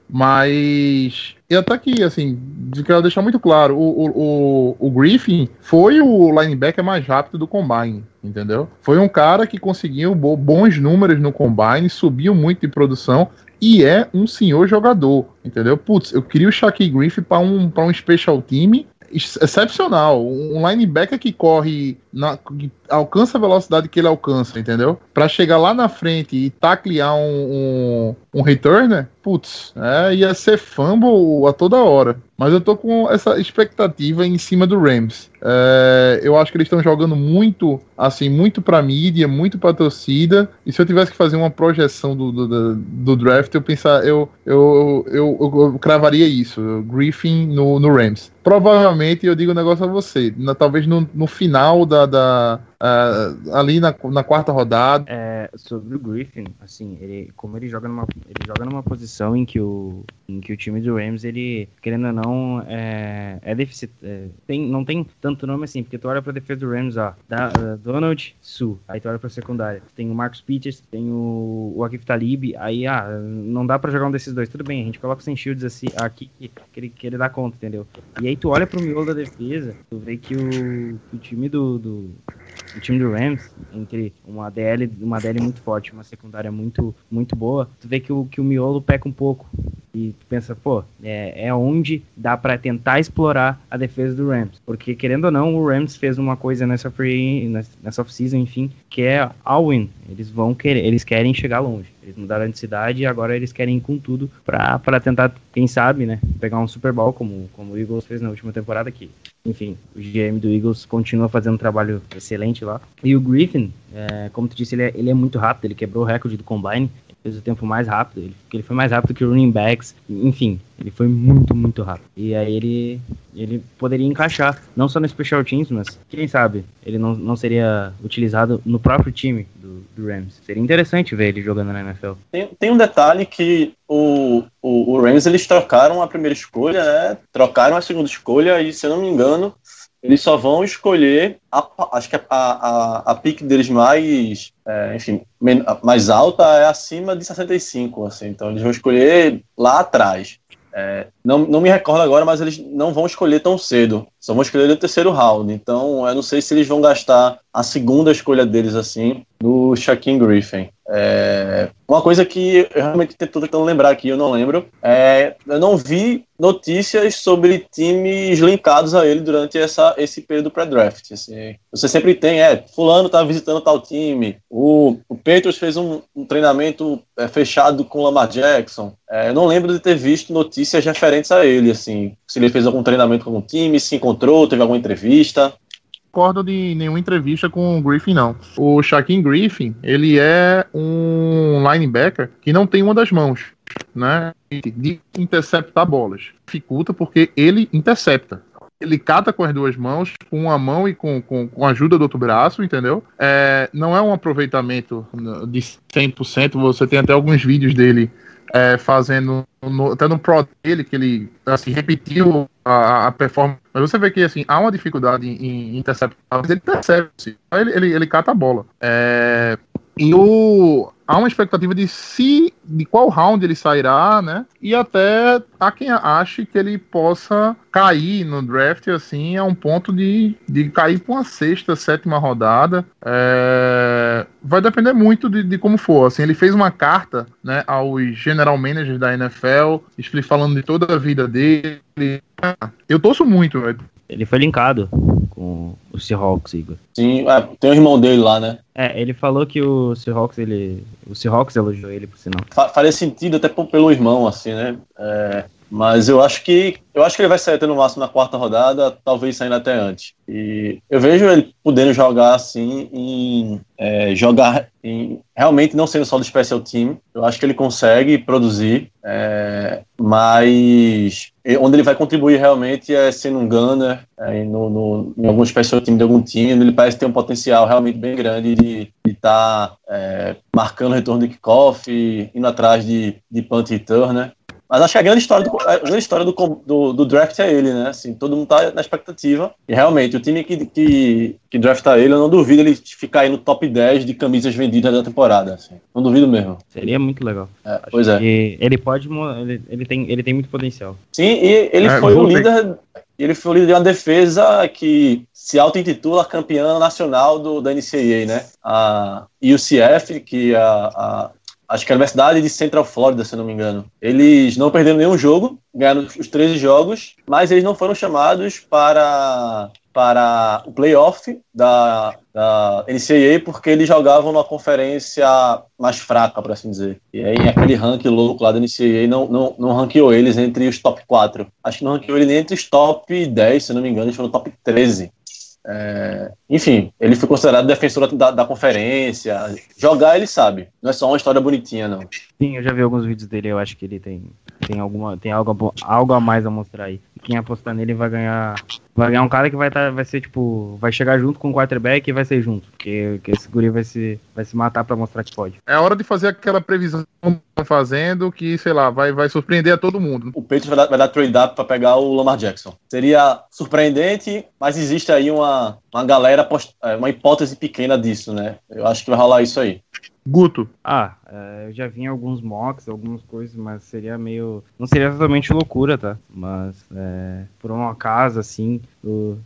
mas eu até que, assim, quero deixar muito claro, o, o, o, Griffin foi o linebacker mais rápido do Combine, entendeu? Foi um cara que conseguiu bons números no Combine, subiu muito de produção e é um senhor jogador, entendeu? Putz, eu queria o Shaquille Griffin para um, pra um special team excepcional. Um linebacker que corre, na, que alcança a velocidade que ele alcança, entendeu? Para chegar lá na frente e taclear um, um, returner, putz, é, ia ser fumble a toda hora. Mas eu tô com essa expectativa em cima do Rams. É, eu acho que eles estão jogando muito, assim, muito pra mídia, muito pra torcida. E se eu tivesse que fazer uma projeção do, do, do draft, eu pensar, eu, eu, eu, eu, eu cravaria isso: Griffin no, no Rams. Provavelmente, eu digo um negócio a você, na, talvez no, no final da, da uh, ali na, na quarta rodada. É, sobre o Griffin, assim, ele, como ele joga numa, ele joga numa posição em que o, em que o time do Rams, ele, querendo ou não, é, é deficit, é, tem, não tem tanto nome assim, porque tu olha pra defesa do Rams, ó, da, uh, Donald, Su, aí tu olha pra secundária, tem o Marcos Peters, tem o, o Akif Talib, aí, ah, não dá pra jogar um desses dois, tudo bem, a gente coloca sem shields assim, aqui, que, que, ele, que ele dá conta, entendeu? E aí tu olha pro miolo da defesa, tu vê que o, o time do, do o time do Rams, entre uma DL, uma DL muito forte, uma secundária muito, muito boa, tu vê que o, que o miolo peca um pouco. E tu pensa, pô, é, é onde dá para tentar explorar a defesa do Rams. Porque, querendo ou não, o Rams fez uma coisa nessa free, nessa off-season, enfim, que é all win. Eles vão querer, eles querem chegar longe. Eles mudaram de cidade e agora eles querem ir com tudo para tentar, quem sabe, né, pegar um Super Bowl como, como o Eagles fez na última temporada aqui. Enfim, o GM do Eagles continua fazendo um trabalho excelente lá. E o Griffin, é, como tu disse, ele é, ele é muito rápido, ele quebrou o recorde do Combine, fez o tempo mais rápido, ele, ele foi mais rápido que o running backs, enfim, ele foi muito, muito rápido. E aí ele, ele poderia encaixar, não só no Special Teams, mas quem sabe ele não, não seria utilizado no próprio time do, do Rams. Seria interessante ver ele jogando na NFL. Tem, tem um detalhe que o, o, o Rams eles trocaram a primeira escolha, né? Trocaram a segunda escolha e, se eu não me engano, eles só vão escolher, a, acho que a, a, a pique deles mais, é, enfim, mais alta é acima de 65, assim, então eles vão escolher lá atrás. É, não, não me recordo agora, mas eles não vão escolher tão cedo. Só vão escolher no terceiro round. Então, eu não sei se eles vão gastar a segunda escolha deles assim no Shaquem Griffin. É, uma coisa que eu realmente estou tentando lembrar aqui, eu não lembro, é, eu não vi notícias sobre times linkados a ele durante essa, esse período pré-draft. Assim, você sempre tem, é, fulano está visitando tal time, o, o Patriots fez um, um treinamento é, fechado com o Lamar Jackson. É, eu não lembro de ter visto notícias referentes a ele, assim, se ele fez algum treinamento com algum time, se encontrou, teve alguma entrevista recordo de nenhuma entrevista com o Griffin, não. O Shaquem Griffin, ele é um linebacker que não tem uma das mãos, né? De interceptar bolas. Dificulta porque ele intercepta. Ele cata com as duas mãos, com uma mão e com, com, com a ajuda do outro braço, entendeu? É, não é um aproveitamento de 100%. Você tem até alguns vídeos dele é, fazendo no, até no Pro dele, que ele assim, repetiu a, a, performance. Mas você vê que assim, há uma dificuldade em, em interceptar, mas ele intercepta, ele, ele, ele cata a bola. É, e o, há uma expectativa de se de qual round ele sairá, né? E até há quem ache que ele possa cair no draft assim a um ponto de, de cair para uma sexta, sétima rodada. É... Vai depender muito de, de, como for. Assim, ele fez uma carta, né, aos general managers da NFL, falando de toda a vida dele. Eu torço muito. Véio. Ele foi linkado com o Seahawks, Igor. Sim, é, tem o irmão dele lá, né? É, ele falou que o Seahawks, ele. O Seahawks elogiou ele, por sinal. faria sentido até pelo irmão, assim, né? É, mas eu acho que eu acho que ele vai sair até no máximo na quarta rodada, talvez saindo até antes. E eu vejo ele podendo jogar assim, em, é, jogar em, realmente não sendo só do special team. Eu acho que ele consegue produzir, é, mas onde ele vai contribuir realmente é sendo um gunner é, no, no, em algum special team de algum time. Ele parece ter um potencial realmente bem grande de estar tá, é, marcando o retorno de kickoff, indo atrás de, de punt return, né? Mas acho que a grande história, do, a grande história do, do, do, draft é ele, né? Assim, todo mundo tá na expectativa. E realmente, o time que, que, que drafta ele, eu não duvido ele ficar aí no top 10 de camisas vendidas da temporada. Assim. Não duvido mesmo. Seria muito legal. É, pois é. Ele pode. Ele, ele, tem, ele tem muito potencial. Sim, e ele é, foi o líder. Ele foi o líder de uma defesa que se auto-intitula campeã nacional do, da NCAA, né? A UCF, que a, a acho que a Universidade de Central Florida, se não me engano. Eles não perderam nenhum jogo, ganharam os 13 jogos, mas eles não foram chamados para, para o playoff da, da NCAA porque eles jogavam numa conferência mais fraca, por assim dizer. E aí aquele ranking louco lá da NCAA não, não, não ranqueou eles entre os top 4. Acho que não ranqueou ele nem entre os top 10, se não me engano, eles foram top 13. É, enfim, ele foi considerado defensor da, da, conferência. Jogar ele sabe, não é só uma história bonitinha, não. Sim, eu já vi alguns vídeos dele, eu acho que ele tem, tem, alguma, tem algo, algo a mais a mostrar aí. Quem apostar nele vai ganhar. Vai ganhar um cara que vai, tá, vai ser tipo. Vai chegar junto com o quarterback e vai ser junto. Porque, porque esse guri vai se, vai se matar pra mostrar que pode. É hora de fazer aquela previsão que estão fazendo que, sei lá, vai, vai surpreender a todo mundo. O Patriots vai dar, vai dar trade up pra pegar o Lamar Jackson. Seria surpreendente, mas existe aí uma uma galera, post- é, uma hipótese pequena disso, né? Eu acho que vai rolar isso aí. Guto. Ah, é, eu já vi em alguns mocks, algumas coisas, mas seria meio. Não seria totalmente loucura, tá? Mas é, por um acaso, assim, o,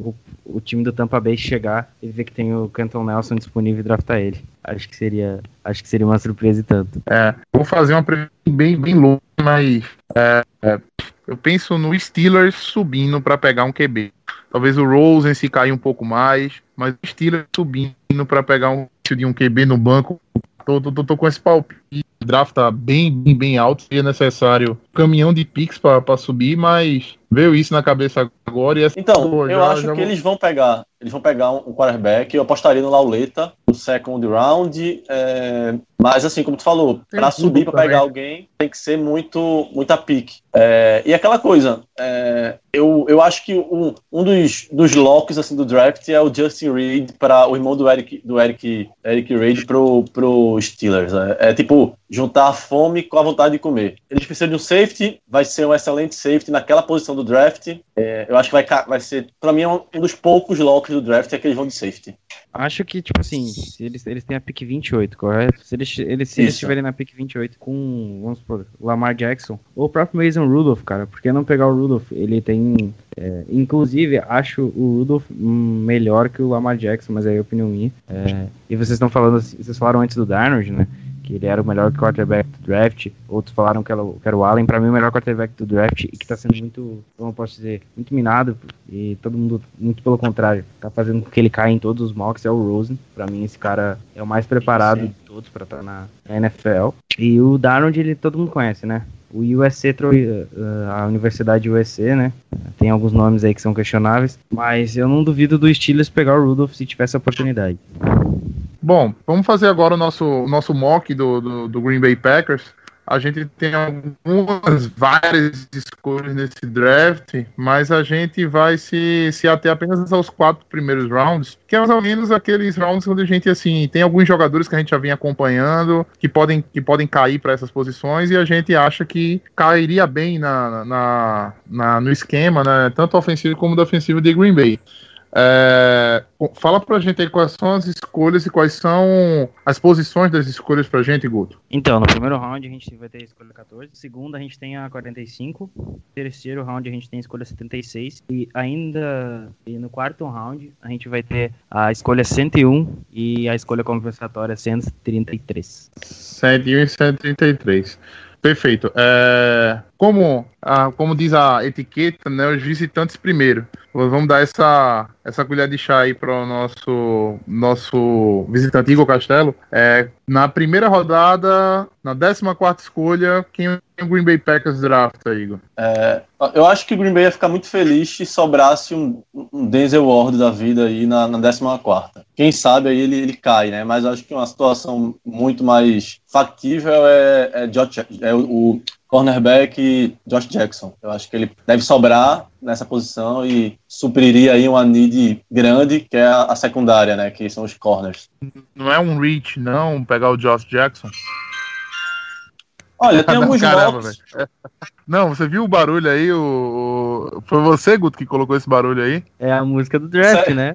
o, o time do Tampa Bay chegar e ver que tem o Canton Nelson disponível e draftar ele. Acho que seria. Acho que seria uma surpresa e tanto. É, vou fazer uma previsão bem, bem louca, mas é, é, eu penso no Steelers subindo para pegar um QB. Talvez o Rosen se cair um pouco mais, mas o Steelers subindo para pegar um de um QB no banco. Tô, tô, tô, tô com esse palpite. O draft tá bem, bem, bem alto. Seria necessário caminhão de picks para subir, mas veio isso na cabeça agora. E essa, Então, pô, eu já- acho já que vou- eles vão pegar. Eles vão pegar um, um quarterback. Eu apostaria no Lauleta, no second round. é, mas assim, como tu falou, para subir para pegar alguém, tem que ser muito, muita pique. É, e aquela coisa, é, eu, eu acho que um, um dos, dos locks assim, do draft é o Justin Reed para o irmão do Eric, do Eric, Eric Reed pro, pro Steelers. É, é tipo juntar a fome com a vontade de comer. Eles precisam de um safety, vai ser um excelente safety naquela posição do draft. É, eu acho que vai, vai ser, para mim, é um, um dos poucos locks do draft é que eles vão de safety. Acho que, tipo assim, eles, eles têm a pick 28, correto? Se eles, eles, se eles estiverem na pick 28 com, vamos supor, Lamar Jackson, ou o próprio Mason Rudolph, cara, por que não pegar o Rudolph? Ele tem. é, inclusive, acho o Rudolph melhor que o Lamar Jackson, mas aí é opinião minha. É, e vocês estão falando, vocês falaram antes do Darnold, né? Que ele era o melhor quarterback do draft. Outros falaram que era, o- que era o Allen. Pra mim, o melhor quarterback do draft e que tá sendo muito, como eu posso dizer, muito minado. E todo mundo, muito pelo contrário, tá fazendo com que ele caia em todos os mocks. É o Rosen. Pra mim, esse cara é o mais preparado Sim. de todos pra estar na, na NFL. E o Darnold, ele todo mundo conhece, né? O USC, trou- eh, a Universidade USC, né? Tem alguns nomes aí que são questionáveis. Mas eu não duvido do Steelers pegar o Rudolph se tivesse a oportunidade. Bom, vamos fazer agora o nosso, nosso mock do, do, do Green Bay Packers. A gente tem algumas, várias escolhas nesse draft, mas a gente vai se, se ater apenas aos quatro primeiros rounds, que é mais ou menos aqueles rounds onde a gente, assim, tem alguns jogadores que a gente já vem acompanhando, que podem, que podem cair para essas posições, e a gente acha que cairia bem na, na, na- no esquema, né, tanto ofensivo como defensivo de Green Bay. É, fala pra gente aí quais são as escolhas e quais são as posições das escolhas pra gente, Guto. Então, no primeiro round a gente vai ter a escolha 14, no segundo a gente tem a 45, no terceiro round a gente tem a escolha 76 e ainda e no quarto round a gente vai ter a escolha 101 e a escolha compensatória 133. 101 e 133. Perfeito. É, como, a- como diz a etiqueta, né, os visitantes primeiro. Vamos dar essa, essa colher de chá aí para o nosso, nosso visitante Igor Castelo. É, na primeira rodada, na 14 escolha, quem o Green Bay Packers drafta, Igor? É, eu acho que o Green Bay ia ficar muito feliz se sobrasse um, um Denzel Ward da vida aí na, na 14. Quem sabe aí ele, ele cai, né? Mas acho que uma situação muito mais factível é, é, Josh- é o cornerback Josh Jackson. Eu acho que ele deve sobrar nessa posição e supriria aí uma need grande, que é a, a secundária, né? Que são os corners. Não é um reach, não, pegar o Josh Jackson? Olha, tem alguns Caramba, mocks. Não, você viu o barulho aí? O, o- Foi você, Guto, que colocou esse barulho aí? É a música do draft, Sério? né?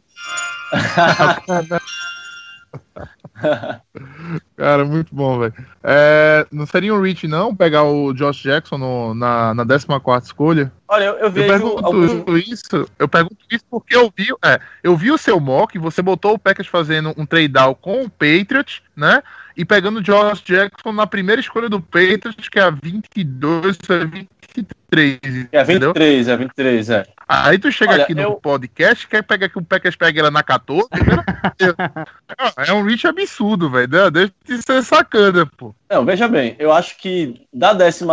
Cara, muito bom, velho. É, não seria um reach, não, pegar o Josh Jackson no- na, na 14 escolha? Olha, eu, eu Eu vejo pergunto alguns... isso, eu pergunto isso porque eu vi, é, eu vi o seu mock, você botou o Packers fazendo um trade down com o Patriots, né? E pegando o Josh Jackson na primeira escolha do Patriots, que é a 22, é 23, É entendeu? 23, é 23, é. Aí tu chega Olha, aqui no eu- podcast, quer pegar que o Packers pegue ela na 14, é um reach absurdo, velho. Deixa de ser sacana, pô. Não, veja bem, eu acho que da 14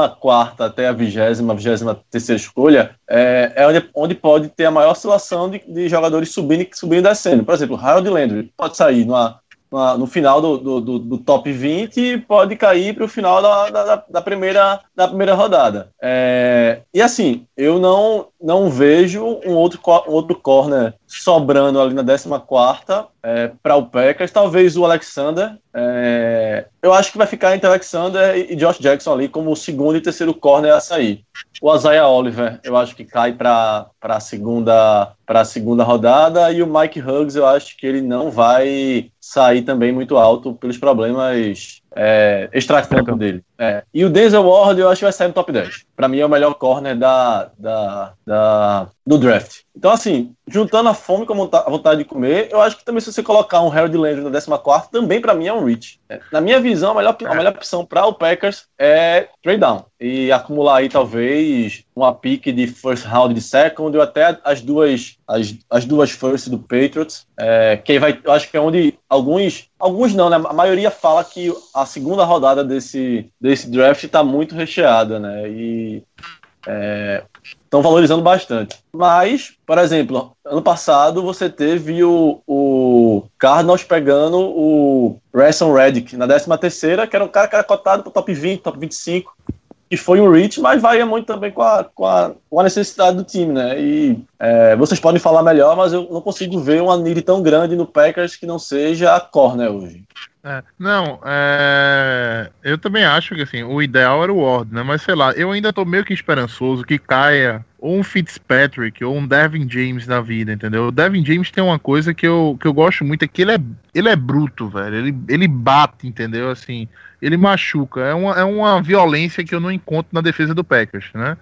até a 20, 23 escolha, é, é onde, onde pode ter a maior oscilação de, de jogadores subindo e subindo e descendo. Por exemplo, Harold Landry pode sair numa- numa- no final do, do, do- do top 20 e pode cair para o final da, da, da primeira, da primeira rodada. É, e assim, eu não, não vejo um outro, um outro corner sobrando ali na 14 é, para o Packers, talvez o Alexander. É, eu acho que vai ficar entre Alexander e Josh Jackson ali como o segundo e terceiro corner a sair. O Isaiah Oliver, eu acho que cai para a segunda para a segunda rodada e o Mike Huggs, eu acho que ele não vai sair também muito alto pelos problemas é, extra-campo dele. É. E o Denzel Ward eu acho que vai sair no top 10. Para mim é o melhor corner da, da, da, do draft. Então, assim, juntando a fome com a vontade de comer, eu acho que também se você colocar um Harold Landry na 14, também para mim é um reach. É. Na minha visão, a melhor, a melhor opção para o Packers é trade down e acumular aí talvez uma pick de first round de second ou até as duas as, as duas first do Patriots, é, que vai, eu acho que é onde alguns alguns não, né? A maioria fala que a segunda rodada desse desse draft está muito recheada, né? E estão é, valorizando bastante. Mas, por exemplo, ano passado você teve o, o Cardinals pegando o Rasson Reddick na 13 terceira, que era um cara que era cotado para top 20, top 25 que foi um reach, mas varia muito também com a, com a, com a necessidade do time, né? E é, vocês podem falar melhor, mas eu não consigo ver uma need tão grande no Packers que não seja a corner hoje. É, não, é, eu também acho que assim, o ideal era o Ward, né? Mas sei lá, eu ainda tô meio que esperançoso que caia ou um Fitzpatrick ou um Devin James da vida, entendeu? O Devin James tem uma coisa que eu, que eu gosto muito, é que ele é, ele é bruto, velho. Ele, ele bate, entendeu? Assim, ele machuca. É uma, é uma violência que eu não encontro na defesa do Packers, né?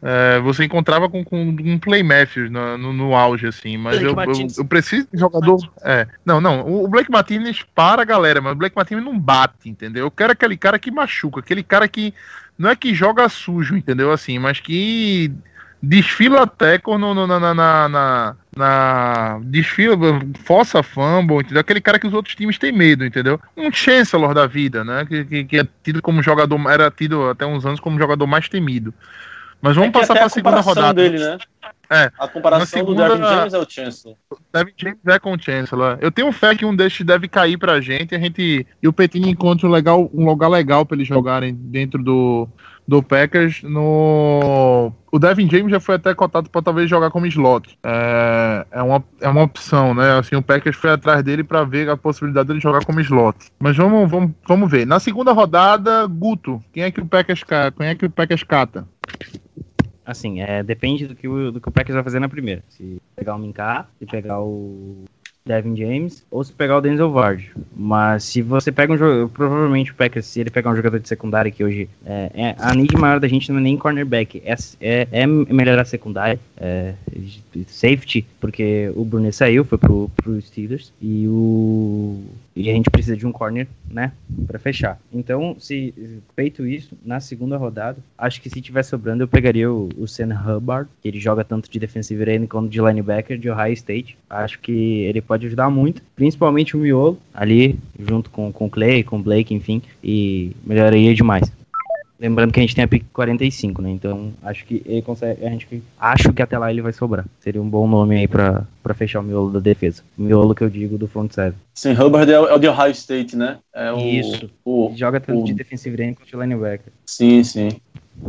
É, você encontrava com, com um Play Matthews no, no, no, auge, assim, mas eu, eu, eu, preciso de jogador. É, não, não, o Blake Martinez para a galera, mas o Blake Martinez não bate, entendeu? Eu quero aquele cara que machuca, aquele cara que não é que joga sujo, entendeu? Assim, mas que desfila tackle no, no, na, na, na, na, desfila, força fumble, entendeu? Aquele cara que os outros times têm medo, entendeu? Um Chancellor da vida, né? Que, que, que, é tido como jogador, era tido até uns anos como jogador mais temido. Mas vamos é passar para a segunda rodada. Dele, né? É, a comparação segunda, do Devin James é o Chancellor. Devin James é com o Chancellor. Eu tenho fé que um destes deve cair pra gente a gente e o Petini encontra um, legal, um lugar legal para eles jogarem dentro do, do Packers no. O Devin James já foi até cotado para talvez jogar como slot. É, é, uma, é uma opção, né? Assim, o Packers foi atrás dele para ver a possibilidade dele jogar como slot. Mas vamos, vamos, vamos ver. Na segunda rodada, Guto, quem é que o Packers, quem é que o Packers cata? Assim, é, depende do que, o, do que o Packers vai fazer na primeira. Se pegar o Minka, se pegar o Devin James, ou se pegar o Denzel Ward. Mas se você pega um jogador, provavelmente o Packers, se ele pegar um jogador de secundária que hoje é, é a need maior da gente não é nem cornerback, é, é, é melhorar a secundária, é, safety, porque o Brunet saiu, foi pro, pro Steelers, e o e a gente precisa de um corner, né, para fechar. Então, se feito isso, na segunda rodada, acho que se tiver sobrando, eu pegaria o, o Sam Hubbard, que ele joga tanto de defensive end quanto de linebacker de Ohio State. Acho que ele pode ajudar muito, principalmente o miolo ali, junto com, com o Clay, com o Blake, enfim, e melhoraria demais. Lembrando que a gente tem a pick 45, né? Então acho que ele consegue. A gente acho que até lá ele vai sobrar. Seria um bom nome aí pra, pra fechar o miolo da defesa. O miolo que eu digo do front seven. Sim, Hubbard é o, é o de Ohio State, né? É o, Isso. O, Joga tanto o... de defensive end de linebacker. Sim, sim.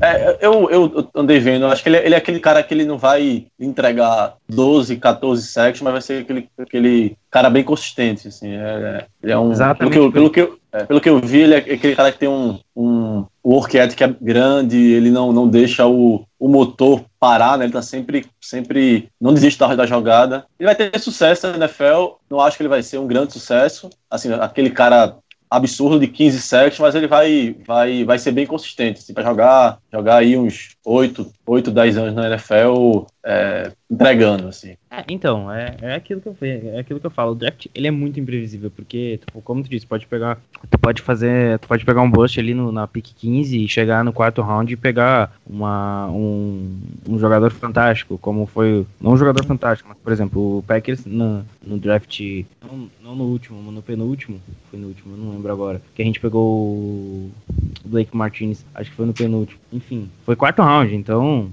É, eu, eu andei vendo, acho que ele, é, ele, é aquele cara que ele não vai entregar 12, 14 sacks, mas vai ser aquele, aquele cara bem consistente, assim. É, ele é um, Exatamente. Pelo que, eu, pelo, que eu, é, pelo que eu vi, ele é aquele cara que tem um, um work ethic é grande, ele não, não deixa o, o motor parar, né? Ele tá sempre, sempre, não desiste da, da jogada. Ele vai ter sucesso na NFL, não acho que ele vai ser um grande sucesso, assim, aquele cara absurdo de 15 sacks, mas ele vai, vai, vai ser bem consistente. Assim, para jogar, jogar aí uns 8, 8, 10 anos na NFL, é, entregando, assim. É, então, é, é, aquilo que eu, é aquilo que eu falo. O draft, ele é muito imprevisível, porque, tipo, como tu disse, pode pegar, tu pode fazer, tu pode pegar um bust ali no, na pick 15 e chegar no quarto round e pegar uma, um, um jogador fantástico, como foi, não um jogador fantástico, mas, por exemplo, o Packers no, no draft, não, não no último, no penúltimo, foi no último, não lembro agora, que a gente pegou o Blake Martinez, acho que foi no penúltimo, enfim, foi quarto round, então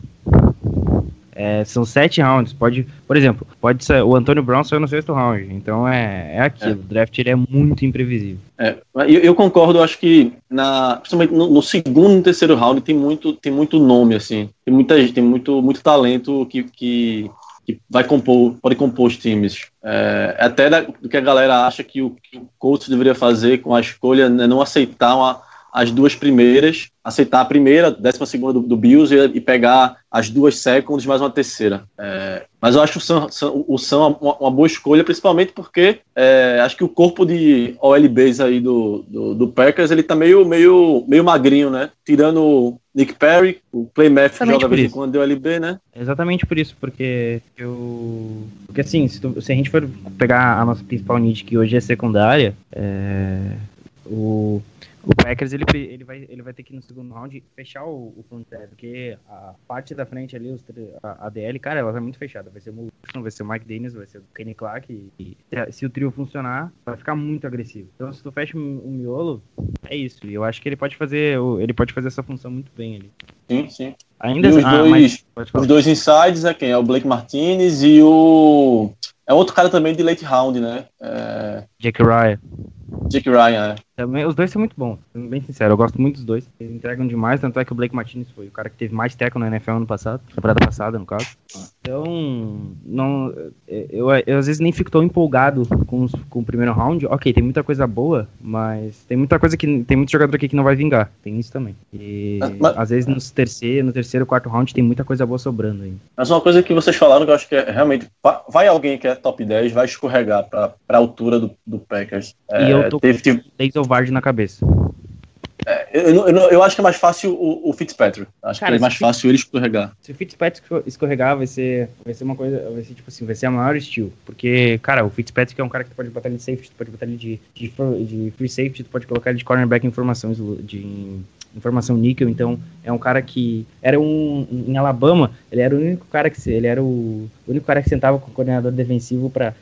é, são sete rounds. Pode, por exemplo, pode ser, o Antônio Brown saiu no sexto round. Então é, é aquilo. É. O draft ele é muito imprevisível. É, eu, eu, concordo. Acho que na, principalmente no, no, segundo e terceiro round tem muito, tem muito nome assim. Tem muita gente, tem muito, muito talento que, que que vai compor, pode compor os times. É, até da, do que a galera acha que o, que o Colts deveria fazer com a escolha, né, não aceitar uma, as duas primeiras, aceitar a primeira, décima segunda do, do Bills e, e, pegar as duas seconds mais uma terceira. É, mas eu acho o Sam, o Sam uma, uma, boa escolha, principalmente porque é, acho que o corpo de OLBs aí do, do, do, Packers, ele tá meio, meio, meio magrinho, né? Tirando o Nick Perry, o Play Matthew joga vez em quando deu LB, né? Exatamente por isso, porque eu... Porque assim, se, tu, se a gente for pegar a nossa principal need, que hoje é secundária, é... o o Packers ele, ele, vai, ele vai ter que no segundo round fechar o, o front seven, porque a parte da frente ali, os, a, a DL, cara, ela tá muito fechada. Vai ser o Wilson, vai ser o Mike Dennis, vai ser o Kenny Clark. E, e, se o trio funcionar, vai ficar muito agressivo. Então, se tu fecha o, o miolo, é isso. E eu acho que ele pode fazer, ele pode fazer essa função muito bem ali. Sim, sim. Ainda os, ah, dois, os dois insides é quem? É o Blake Martinez e o. É outro cara também de late round, né? É... Jake Ryan. Jake Ryan, é. Também, os dois são muito bons, sendo bem sincero. Eu gosto muito dos dois. Eles entregam demais, tanto é que o Blake Martinez foi o cara que teve mais tackle na NFL ano passado, temporada passada, no caso. Então, não, eu, eu, às vezes nem fico tão empolgado com, os, com o primeiro round. Ok, tem muita coisa boa, mas tem muita coisa que tem muito jogador aqui que não vai vingar. Tem isso também. E é, mas, às vezes no terceiro, no terceiro, quarto round tem muita coisa boa sobrando ainda. Mas uma coisa que vocês falaram que eu acho que é realmente vai alguém que é top 10, vai escorregar para a altura do, do Packers. É, e eu tô teve, com Denzel Vard na cabeça. É, eu, eu, eu, acho que é mais fácil o, o Fitzpatrick. Acho Cara, que é mais fácil ele escorregar. Se o Fitzpatrick escorregar, vai ser, vai ser uma coisa. Vai ser tipo assim, vai ser a maior estilo. Porque, cara, o Fitzpatrick é um cara que tu pode botar ele de safety, tu pode botar ele de, de, de free safety, tu pode colocar ele de cornerback em informações de informação níquel, então é um cara que era um em Alabama, ele era o único cara que ele era o, único cara que sentava com o coordenador defensivo para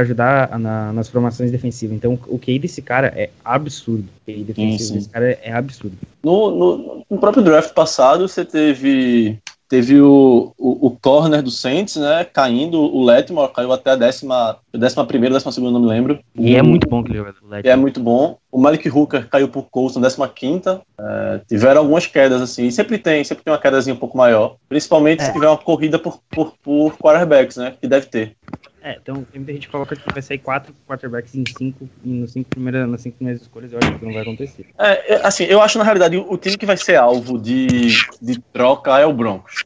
ajudar na, nas formações defensivas. Então o QI desse cara é absurdo. O QI defensivo desse cara é absurdo. No, no, no próprio draft passado você teve Teve o, o, o, corner do Saints, né? Caindo, o Letmore caiu até a décima, décima primeira, décima segunda, não me lembro. E é muito bom aquele jogador. É muito bom. O Malik Hooker caiu por Colts na décima quinta. É, tiveram algumas quedas, assim. E sempre tem, sempre tem uma quedazinha um pouco maior. Principalmente é. se tiver uma corrida por, por, por quarterbacks, né? Que deve ter. É, então tem muita gente que coloca que vai sair quatro quarterbacks em cinco, e nos cinco primeiras, nas cinco primeiras escolhas, eu acho que não vai acontecer. É, é, assim, eu acho na realidade o time que vai ser alvo de, de troca é o Broncos.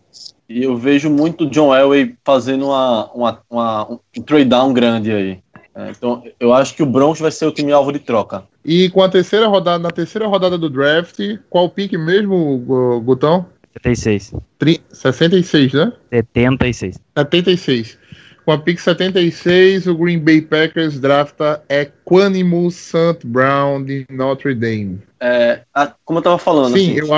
E eu vejo muito o John Elway fazendo uma, uma, uma um trade down grande aí. É, então, eu acho que o Broncos vai ser o time alvo de troca. E com a terceira rodada, na terceira rodada do draft, qual pique mesmo, Gutão? 76. Tri 66, né? 76. 76. Com a pick 76, o Green Bay Packers drafta Equanimous St. Brown de Notre Dame. É, a, como eu tava falando. Sim, assim, eu,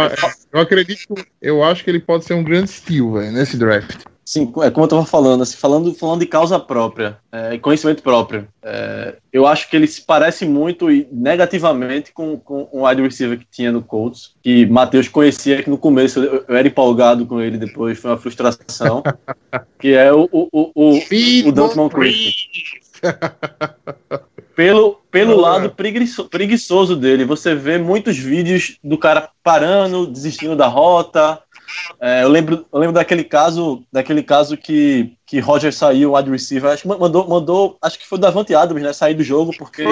eu acredito, eu acho que ele pode ser um grande steal, véio, nesse draft. Sim, é como eu estava falando, assim, falando, falando de causa própria é, conhecimento próprio. É, eu acho que ele se parece muito e negativamente com, com um wide receiver que tinha no Colts, que Matheus conhecia que no começo eu, eu, era empolgado com ele, depois foi uma frustração, que é o, o, o, o, o Dante. Pelo, pelo lado preguiçoso, preguiçoso dele, você vê muitos vídeos do cara parando, desistindo da rota, é, eu, lembro, eu lembro daquele caso, daquele caso que, que Roger saiu, o wide receiver, acho que mandou, mandou, acho que foi o Davante Adams, né, sair do jogo porque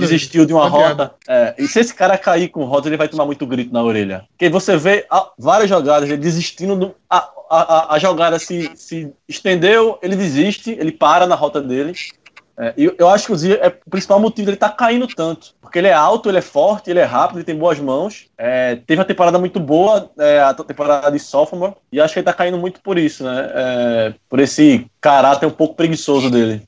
desistiu de uma rota. É, e se esse cara cair com rota, ele vai tomar muito grito na orelha. Porque você vê a, várias jogadas, ele desistindo, do, a, a, a, jogada se, se estendeu, ele desiste, ele para na rota dele. É, eu, eu acho que é o principal motivo dele estar tá caindo tanto. Porque ele é alto, ele é forte, ele é rápido, ele tem boas mãos. É, teve uma temporada muito boa, é, a temporada de sophomore, e acho que ele está caindo muito por isso, né? É, por esse caráter um pouco preguiçoso dele.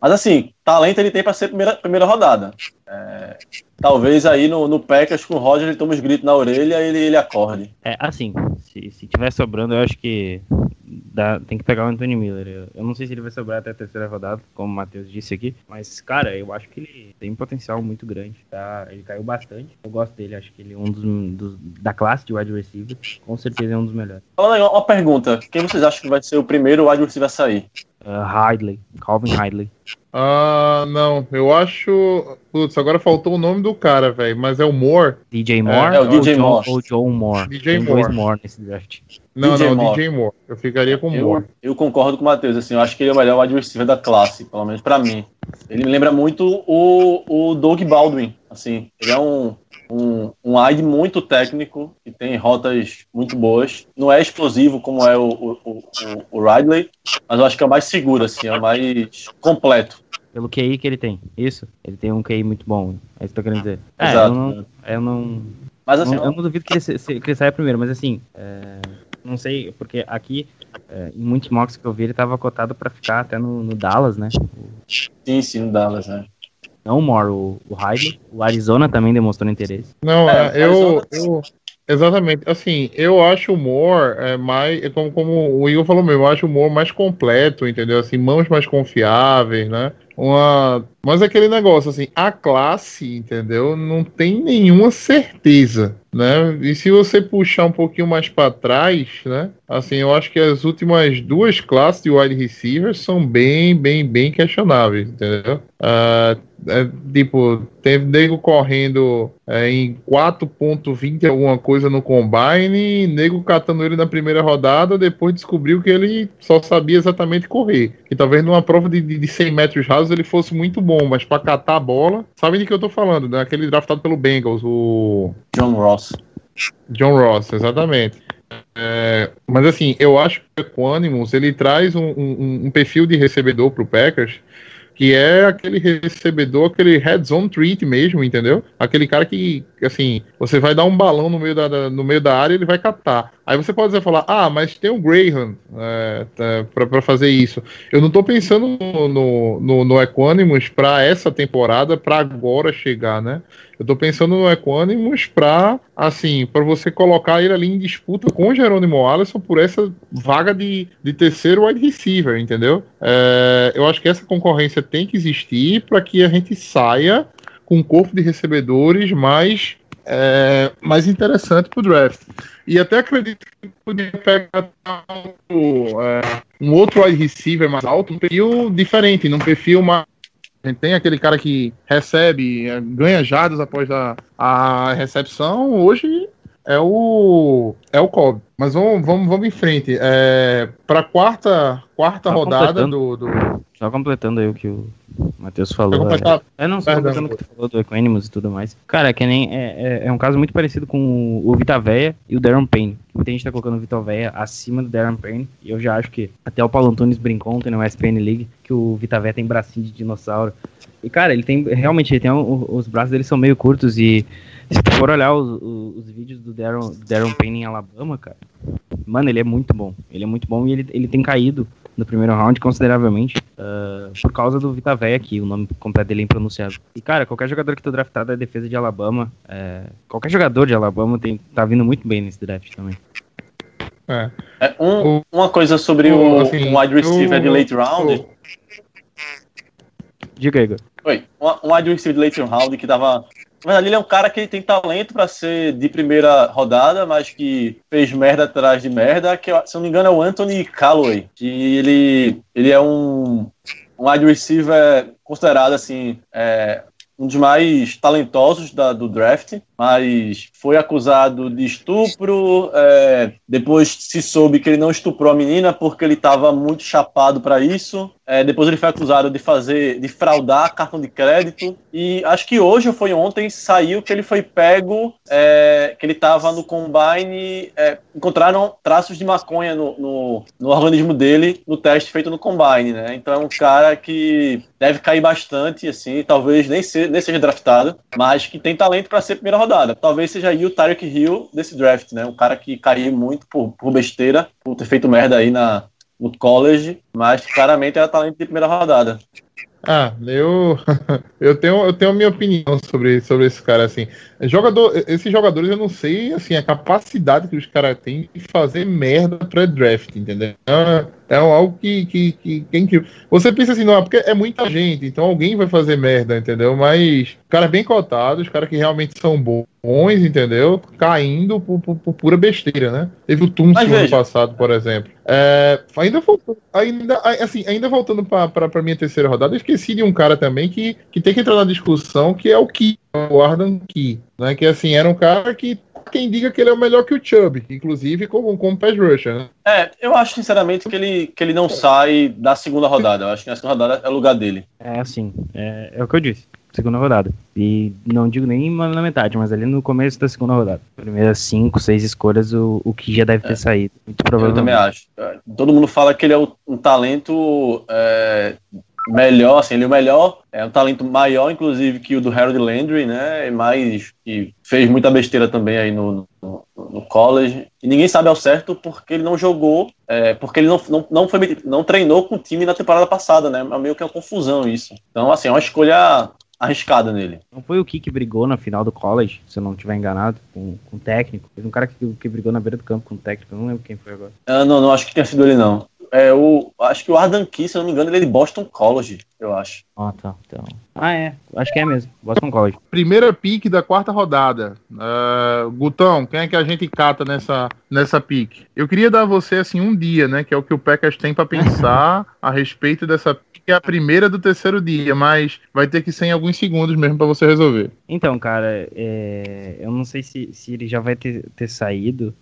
Mas assim, talento ele tem para ser primeira, primeira rodada. É, talvez aí no, no Packers com o Roger ele tome os gritos na orelha e ele, ele acorde. É, assim, se, se tiver sobrando, eu acho que dá, tem que pegar o Anthony Miller. Eu, eu, não sei se ele vai sobrar até a terceira rodada, como o Matheus disse aqui, mas, cara, eu acho que ele tem um potencial muito grande. Tá? Ele caiu bastante. Eu gosto dele, acho que ele é um dos, dos da classe de wide receiver. Com certeza é um dos melhores. Uma pergunta: quem vocês acham que vai ser o primeiro wide receiver a sair? Uh, Hidley, Calvin Hidley. Ah, não, eu acho. Putz, agora faltou o nome do cara, velho, mas é o Moore. DJ Moore é o DJ ou, Moore. John, ou Joe Moore. DJ Tem dois Moore. Moore nesse draft. Não, DJ não, Moore. DJ Moore. Eu ficaria com o Moore. eu concordo com o Matheus, assim, eu acho que ele é o melhor receiver da classe, pelo menos pra mim. Ele me lembra muito o, o Doug Baldwin, assim, ele é um, um, um wide muito técnico, que tem rotas muito boas, não é explosivo como é o, o, o, o Ridley, mas eu acho que é o mais seguro, assim, é o mais completo. Pelo QI que ele tem. Isso. Ele tem um QI muito bom. É isso que eu tô querendo dizer. É, Exato. eu não. Eu não, Mas assim, não- eu não duvido que ele, se- se- que ele saia primeiro, mas assim. é, não sei, porque aqui, é, em muitos mocks que eu vi, ele tava cotado pra ficar até no, no Dallas, né? sim, sim, no Dallas, né? Não o Moore, o, o Hidley. O Arizona também demonstrou interesse. Não, É, é, eu, eu- Exatamente. Assim, eu acho o Moore é mais. é Como, como o Igor falou mesmo, eu acho o Moore mais completo, entendeu? Assim, mãos mais confiáveis, né? Uma. Mas aquele negócio, assim, a classe, entendeu? Não tem nenhuma certeza, né? E se você puxar um pouquinho mais para trás, né? Assim, eu acho que as últimas duas classes de wide receivers são bem, bem, bem questionáveis, entendeu? Ah, é, tipo, teve nego correndo é, em 4.20 alguma coisa no combine, nego catando ele na primeira rodada, depois descobriu que ele só sabia exatamente correr. Que talvez numa prova de, de 100 metros rasos ele fosse muito bom, mas para catar a bola, sabe de que eu tô falando, daquele draftado pelo Bengals, o John Ross. John Ross, exatamente. É, mas assim, eu acho que o Equanimous, ele traz um, um- um perfil de recebedor pro Packers que é aquele recebedor, aquele heads-on treat mesmo, entendeu? Aquele cara que, assim, você vai dar um balão no meio da, da- no meio da área ele vai captar. Aí você pode falar, ah, mas tem o Graham é, tá, pra, pra fazer isso. Eu não tô pensando no, no, no, Equanimous pra essa temporada, pra agora chegar, né? Eu tô pensando no Equanimous pra, assim, pra você colocar ele ali em disputa com o Jerônimo Alisson por essa vaga de, de terceiro wide receiver, entendeu? É, eu acho que essa concorrência tem que existir para que a gente saia com um corpo de recebedores mais, é, mais interessante pro draft. E até acredito que podia pegar um, é, um outro wide receiver mais alto, um perfil diferente, num perfil mais a gente tem aquele cara que recebe, eh, ganha jardas após a, a recepção. Hoje é o é o Cobb. Mas vamos, vamos, vamos em frente. É, Para quarta quarta Tá rodada do, do Só completando aí o que o Matheus falou. completar- É, é, não, só Perdão. completando o que tu falou do Equanimous e tudo mais. Cara, que nem, é, é, é um caso muito parecido com o Vita Véia e o Darren Payne. Muita gente tá colocando o Vita Véia acima do Darren Payne. E eu já acho que até o Paulo Antunes brincou ontem no SPN League que o Vita Véia tem bracinho de dinossauro. E, cara, ele tem. Realmente, ele tem um- os braços dele são meio curtos. E se tu for olhar os, os, os vídeos do Darren, Darren Payne em Alabama, cara, mano, ele é muito bom. Ele é muito bom e ele, ele tem caído no primeiro round consideravelmente ah, por causa do Vita Véia aqui, o nome completo dele é impronunciável. E, cara, qualquer jogador que tu draftar da defesa de Alabama, é, qualquer jogador de Alabama tem, tá vindo muito bem nesse draft também. é, É, um- O- uma coisa sobre o- o, assim, um wide receiver o- de late round. o- Diga, Igor. Oi, um, um wide receiver de late round que tava. Verdade, ele é um cara que tem talento pra ser de primeira rodada, mas que fez merda atrás de merda, que se não me engano é o Anthony Calloway, que ele, ele é um, um wide receiver considerado assim, é, um dos mais talentosos da- do draft, mas foi acusado de estupro. é, depois se soube que ele não estuprou a menina porque ele estava muito chapado para isso. É, depois ele foi acusado de fazer, de fraudar cartão de crédito. E acho que hoje ou foi ontem saiu que ele foi pego, é, que ele estava no combine. é, encontraram traços de maconha no, no, no organismo dele no teste feito no combine, né? Então é um cara que deve cair bastante, assim, talvez nem, se, nem seja draftado, mas que tem talento para ser primeira rodada. Talvez seja aí o Tyreek Hill desse draft, né? Um cara que caiu muito por, por besteira, por ter feito merda aí na, no college, mas claramente era talento de primeira rodada. Ah, eu, eu tenho eu tenho a minha opinião sobre, sobre esse cara assim. Jogador, esses jogadores eu não sei assim a capacidade que os caras têm de fazer merda pré-draft, entendeu? É É algo que, que, que, que é incrível. Você pensa assim, não, porque é muita gente, então alguém vai fazer merda, entendeu? Mas caras bem cotados, caras que realmente são bons, entendeu? Caindo por, por, por pura besteira, né? Teve o Tunce Mas no ano passado, por exemplo. É, ainda voltando, ainda, assim, ainda voltando para minha terceira rodada, eu esqueci de um cara também que, que tem que entrar na discussão, que é o Ki, o Ardan Ki, né? Que assim, era um cara que quem diga que ele é o melhor que o Chubb, inclusive como, como pass rusher, né? É, eu acho sinceramente que ele, que ele não sai da segunda rodada. Eu acho que na segunda rodada é o lugar dele. É assim, é, é o que eu disse. Segunda rodada. E não digo nem na metade, mas ali no começo da segunda rodada. Primeiras cinco, seis escolhas, o, o que já deve ter saído. Muito Eu provavelmente. também acho. É, Todo mundo fala que ele é um talento é, melhor, assim, ele é o melhor, é um talento maior, inclusive, que o do Harold Landry, né? Mas que fez muita besteira também aí no, no, no college. E ninguém sabe ao certo porque ele não jogou, é, porque ele não, não, não, foi, não treinou com o time na temporada passada, né? É meio que uma confusão isso. Então, assim, é uma escolha arriscada nele. Não foi o Ki que brigou na final do college, se eu não estiver enganado, com, com o técnico. Teve um cara que, que brigou na beira do campo com o técnico, eu não lembro quem foi agora. Ah, não, não acho que tenha sido ele, não. É o. Acho que o Ardan Key, se eu não me engano, ele é de Boston College, eu acho. Ah, tá. Então. Ah, é. Acho que é mesmo. Boston College. Primeira pique da quarta rodada. Ah, Gutão, quem é que a gente cata nessa, nessa pique? Eu queria dar a você assim um dia, né? Que é o que o Packers tem pra pensar a respeito dessa pique. É a primeira do terceiro dia, mas vai ter que ser em alguns segundos mesmo pra você resolver. Então, cara, é, eu não sei se, se ele já vai ter, ter saído,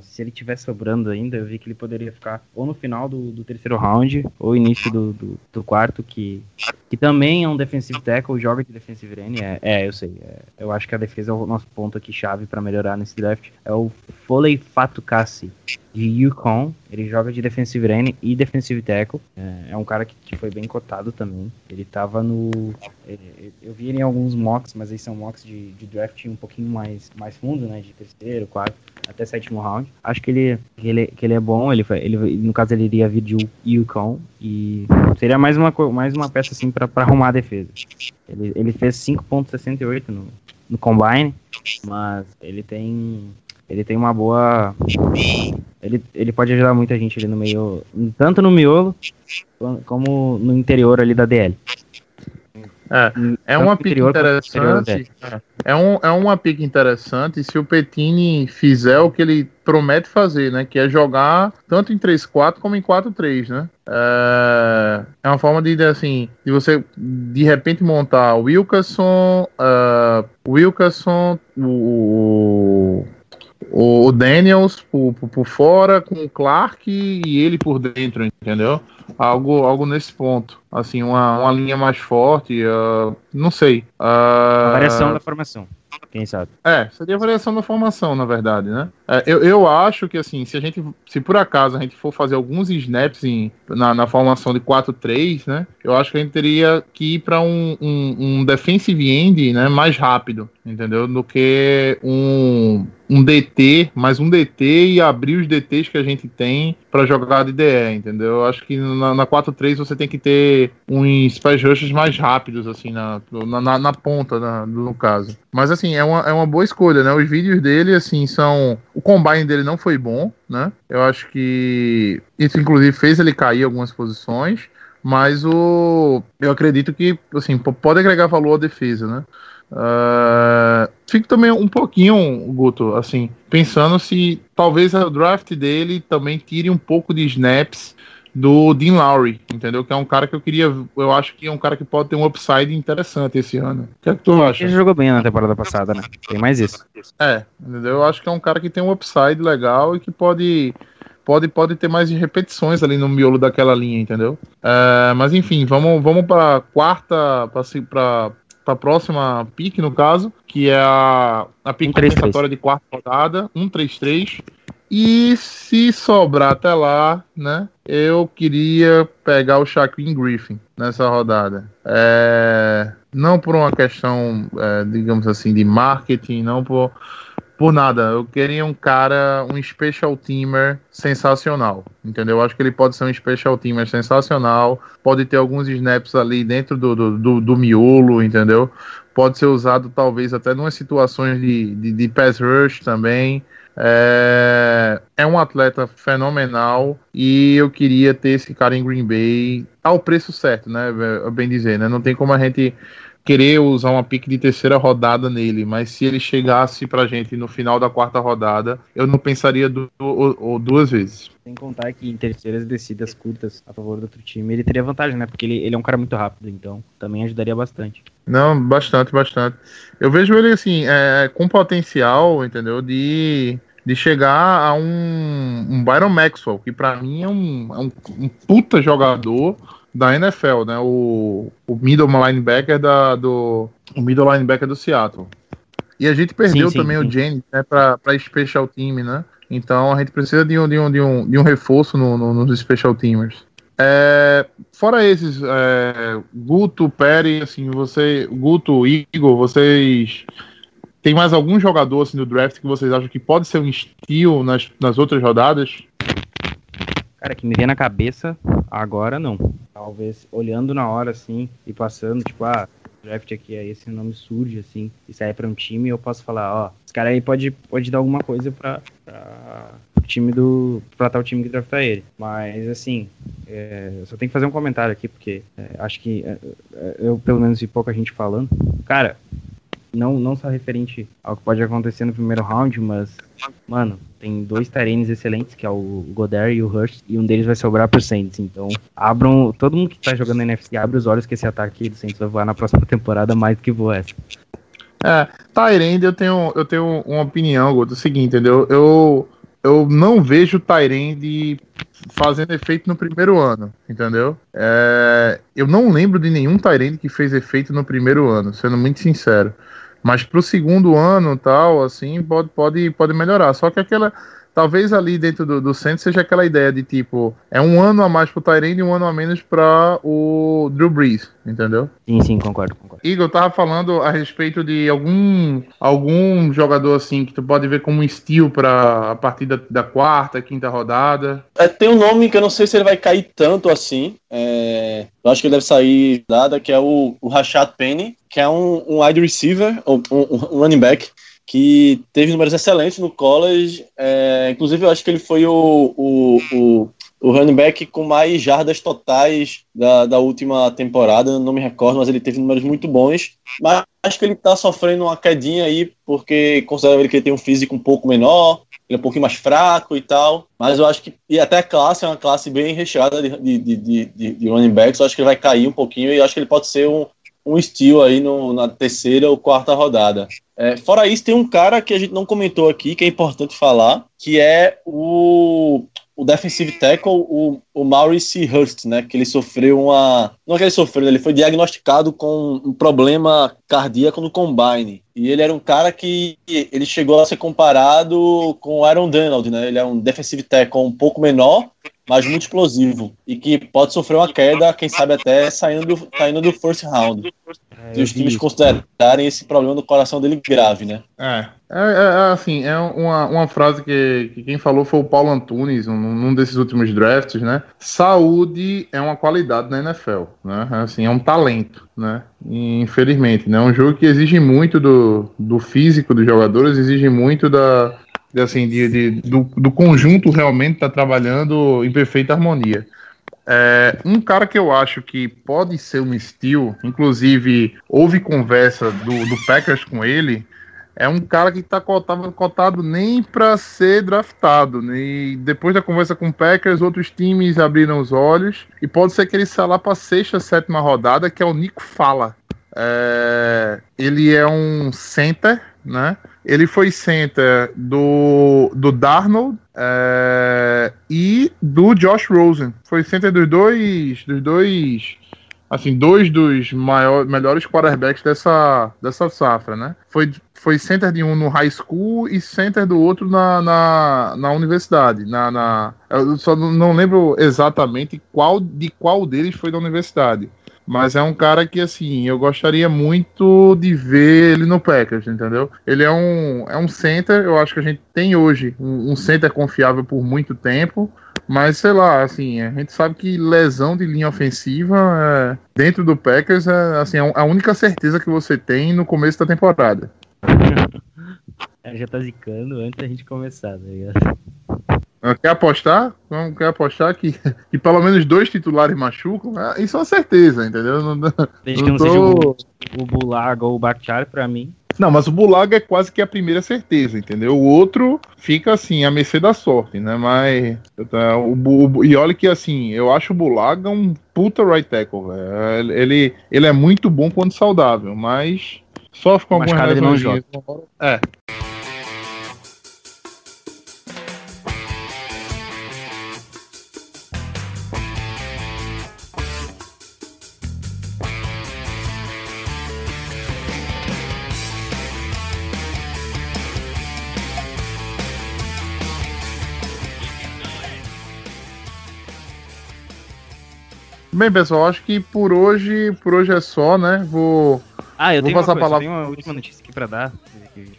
se ele tiver sobrando ainda, eu vi que ele poderia ficar ou no final do, do terceiro round, ou início do, do, do quarto, que, que também é um defensive tackle, joga de defensive end. É, é eu sei. é, eu acho que a defesa é o nosso ponto aqui chave pra melhorar nesse draft. É o Foley Fatukasi, de Yukon. Ele joga de defensive end e defensive tackle. É, é um cara que, que foi bem cotado também. Ele tava no. é, Eu vi ele em alguns mocks, mas aí são mocks de, de draft um pouquinho mais, mais fundo, né? De terceiro, quarto, até sétimo round. Acho que ele, que ele, que ele é bom. Ele, ele, no caso, ele iria vir de Yukon. E seria mais uma, mais uma peça assim pra arrumar a defesa. Ele, ele fez 5,68 no, no combine, mas ele tem. Ele tem uma boa. Ele, ele pode ajudar muita gente ali no meio. Tanto no miolo como no interior ali da DL. É, é uma pique interessante. É, um, é uma pique interessante se o Petini fizer o que ele promete fazer, né? Que é jogar tanto em 3-4 como em 4-3, né? É, é uma forma de, assim, de você de repente montar o Wilkerson, o Wilkerson, o, o, o Daniels por, por, por fora, com o Clark e ele por dentro, entendeu? Algo, algo nesse ponto. Assim, uma, uma linha mais forte, ah, não sei. A Ah, variação da formação. Quem sabe? é, seria a variação da formação, na verdade, né? É, eu, eu acho que, assim, se a gente, se por acaso a gente for fazer alguns snaps em, na, na formação de 4-3, né? Eu acho que a gente teria que ir para um, um, um defensive end, né? Mais rápido, entendeu? Do que um, um DT, mais um DT e abrir os DTs que a gente tem para jogar de DE, entendeu? Eu acho que na, na 4-3 você tem que ter uns pass rushes mais rápidos, assim, na, na, na- ponta, na- no caso. Mas, assim, é uma, é uma boa escolha, né? Os vídeos dele, assim, são... O combine dele não foi bom, né? Eu acho que isso, inclusive, fez ele cair algumas posições. Mas o... Eu acredito que, assim, pode agregar valor à defesa, né? Ah, fico também um pouquinho, Guto, assim, pensando se talvez o draft dele também tire um pouco de snaps do Dean Lowry, entendeu? Que é um cara que eu queria, eu acho que é um cara que pode ter um upside interessante esse ano. O que é que tu acha? Ele jogou bem na temporada passada, né? Tem mais isso. É, entendeu? Eu acho que é um cara que tem um upside legal e que pode pode, pode ter mais repetições ali no miolo daquela linha, entendeu? É, mas enfim, vamos, vamos para quarta, para para próxima pique, no caso, que é a, a 1-3-3. compensatória de quarta rodada, 1-3-3. E se sobrar até lá, né? Eu queria pegar o Shaquille Griffin nessa rodada. É, não por uma questão, é, digamos assim, de marketing, não por, por nada. Eu queria um cara, um special teamer sensacional. Entendeu? Eu acho que ele pode ser um special teamer sensacional. Pode ter alguns snaps ali dentro do, do, do, do miolo, entendeu? Pode ser usado talvez até em situações de, de, de pass rush também. É, é um atleta fenomenal e eu queria ter esse cara em Green Bay ao preço certo, né? Bem dizer, né? Não tem como a gente querer usar uma pique de terceira rodada nele, mas se ele chegasse pra gente no final da quarta rodada, eu não pensaria du du duas vezes. Sem contar que em terceiras descidas curtas a favor do outro time, ele teria vantagem, né? Porque ele, ele é um cara muito rápido, então também ajudaria bastante. Não, bastante, bastante. Eu vejo ele assim, é, com potencial, entendeu? De de chegar a um, um Byron Maxwell, que para mim é um, é um, um, puta jogador da NFL, né? O, o middle linebacker da, do o middle linebacker do Seattle. E a gente perdeu sim, sim, também sim. o Jennings né, para special team, né? Então a gente precisa de um, de um, de um, de um reforço no, no, nos special teamers. É, fora esses, é, Guto, Perry, assim, você, Guto, Igor, vocês tem mais algum jogador assim do draft que vocês acham que pode ser um steal nas, nas outras rodadas? Cara, que me vem na cabeça agora não. Talvez olhando na hora assim e passando, tipo, ah, draft aqui, aí esse nome surge assim e sai para um time, eu posso falar, ó, esse cara aí pode, pode dar alguma coisa pra, pra time do. pra tal time que draftar ele. Mas assim, é, eu só tenho que fazer um comentário aqui, porque é, acho que é, é eu, pelo menos, vi pouca gente falando. Cara, não, não só referente ao que pode acontecer no primeiro round, mas, mano, tem dois Tyrenes excelentes, que é o Goder e o Hurst, e um deles vai sobrar pro Saints. Então, abram, todo mundo que tá jogando na NFC, abre os olhos que esse ataque do Saints vai voar na próxima temporada mais do que voa essa. É, Tyrande eu tenho, eu tenho uma opinião, do seguinte, entendeu? Eu, eu não vejo Tyrande fazendo efeito no primeiro ano, entendeu? É, eu não lembro de nenhum Tyrande que fez efeito no primeiro ano, sendo muito sincero. Mas pro segundo ano tal, assim, pode, pode, pode melhorar. Só que aquela. Talvez ali dentro do, do centro seja aquela ideia de tipo, é um ano a mais pro Tyrande e um ano a menos para o Drew Brees, entendeu? Sim, sim, concordo, concordo. Igor, eu tava falando a respeito de algum algum jogador assim que tu pode ver como um estilo para a partir da, da, quarta, quinta rodada. É, tem um nome que eu não sei se ele vai cair tanto assim. É, eu acho que ele deve sair dada, que é o, o Rashad Penny, que é um, um wide receiver, um, um, um running back que teve números excelentes no college. É, inclusive, eu acho que ele foi o, o, o, o running back com mais jardas totais da, da última temporada. Não me recordo, mas ele teve números muito bons. Mas acho que ele está sofrendo uma quedinha aí, porque considero ele que ele tem um físico um pouco menor, ele é um pouquinho mais fraco e tal. Mas eu acho que. E até a classe é uma classe bem recheada de, de, de, de, de running backs. Eu acho que ele vai cair um pouquinho e acho que ele pode ser um, um estilo aí no, na terceira ou quarta rodada. É, fora isso, tem um cara que a gente não comentou aqui, que é importante falar, que é o, o defensive tackle, o, o Maurice Hurst, né? Que ele sofreu uma. Não é que ele sofreu, ele foi diagnosticado com um problema cardíaco no combine. E ele era um cara que ele chegou a ser comparado com o Aaron Donald, né? Ele é um defensive tackle um pouco menor, mas muito explosivo. E que pode sofrer uma queda, quem sabe até saindo do, saindo do first round. É, se os times considerarem esse problema do coração dele grave, né? É. É, é, é assim, é uma, uma frase que, que, quem falou foi o Paulo Antunes, num, num desses últimos drafts, né? Saúde é uma qualidade na NFL, né? Assim, é um talento, né? E, infelizmente, né? É um jogo que exige muito do, do físico dos jogadores, exige muito da, assim, de, de do, do, conjunto realmente estar tá trabalhando em perfeita harmonia. É, um cara que eu acho que pode ser um estilo, inclusive houve conversa do, do Packers com ele, é um cara que tá cotado, cotado nem para ser draftado. Né? E depois da conversa com o Packers, outros times abriram os olhos e pode ser que ele saia lá para sexta, sétima rodada, que é o Nico Fala. É, ele é um center, né? Ele foi center do, do Darnold é, e do Josh Rosen. Foi center dos dois, dos dois, assim, dois dos maior, melhores quarterbacks dessa, dessa safra, né? Foi, foi center de um no high school e center do outro na, na, na universidade. Na, na, eu só não lembro exatamente qual de qual deles foi da universidade. Mas é um cara que, assim, eu gostaria muito de ver ele no Packers, entendeu? Ele é um, é um center, eu acho que a gente tem hoje um, um center confiável por muito tempo. Mas sei lá, assim, a gente sabe que lesão de linha ofensiva é, dentro do Packers é assim, é a única certeza que você tem no começo da temporada. cara já tá zicando antes da gente começar, tá ligado? Quer apostar? Quer apostar que, que pelo menos dois titulares machucam? Ah, Isso é uma certeza, entendeu? Não, Desde que não não seja tô- o, o Bulaga ou o Bakhtiari, pra mim. Não, mas o Bulaga é quase que a primeira certeza, entendeu? O outro fica assim, a mercê da sorte, né? Mas. tá, O, o e olha que assim, eu acho o Bulaga um puta right tackle, velho. Ele, ele é muito bom quando saudável, mas sofre com algumas não lesões. É. Bem, pessoal, acho que por hoje, por hoje é só, né? Vou. Ah, eu Vou tenho, passar uma, a coisa, palavra eu tenho uma última notícia aqui pra dar.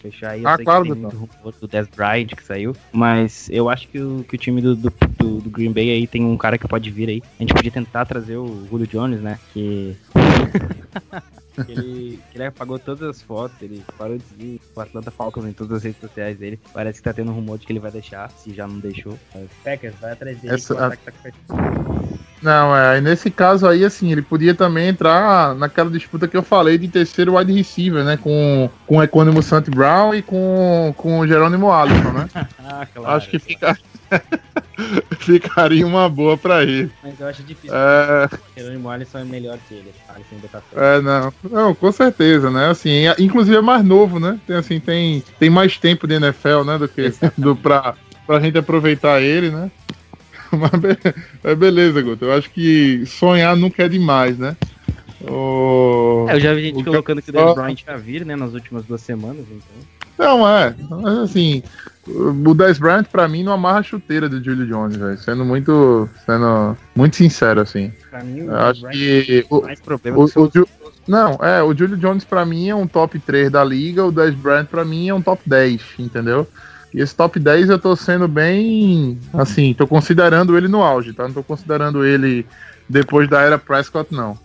Fechar aí. Eu Ah, claro, que tem muito rumor do Des Bryant que saiu, mas eu acho que o, que o time do, do, do- do Green Bay aí tem um cara que pode vir aí. A gente podia tentar trazer o Julio Jones, né? Que. Ele, ele apagou todas as fotos, ele parou de seguir o Atlanta Falcons em todas as redes sociais dele. Parece que tá tendo um rumor de que ele vai deixar, se já não deixou. Mas, Packers, vai atrás dele. Essa- tá Não, é, nesse caso aí, assim, ele podia também entrar naquela disputa que eu falei de terceiro wide receiver, né? Com, com o Equânimo Sant Brown e com, com o Jerônimo Alisson, né? Ah, claro. Acho que fica... ficaria uma boa pra ele. Mas eu acho difícil. É, Jerônimo Alisson é melhor que ele. Alisson tá é, não, não, com certeza, né? Assim, é- inclusive é mais novo, né? Tem, assim, tem, tem mais tempo de NFL, né? Do que do, pra, pra gente aproveitar ele, né? Mas be- é beleza, Guto. Eu acho que sonhar nunca é demais, né? O... É, eu já vi gente o colocando que o Dez Bryant ia vir, né, nas últimas duas semanas, então. Não, é. Mas assim, o Dez Bryant pra mim não amarra a chuteira do Julio Jones, velho. Sendo muito. Sendo muito sincero, assim. Pra mim, Eu acho que. O, mais problema o, o Ju- não, é, o Julio Jones pra mim é um top 3 da liga, o Dez Bryant pra mim é um top 10, entendeu? E esse top 10 eu tô sendo bem. Assim, tô considerando ele no auge, tá? Não tô considerando ele depois da era Prescott, não.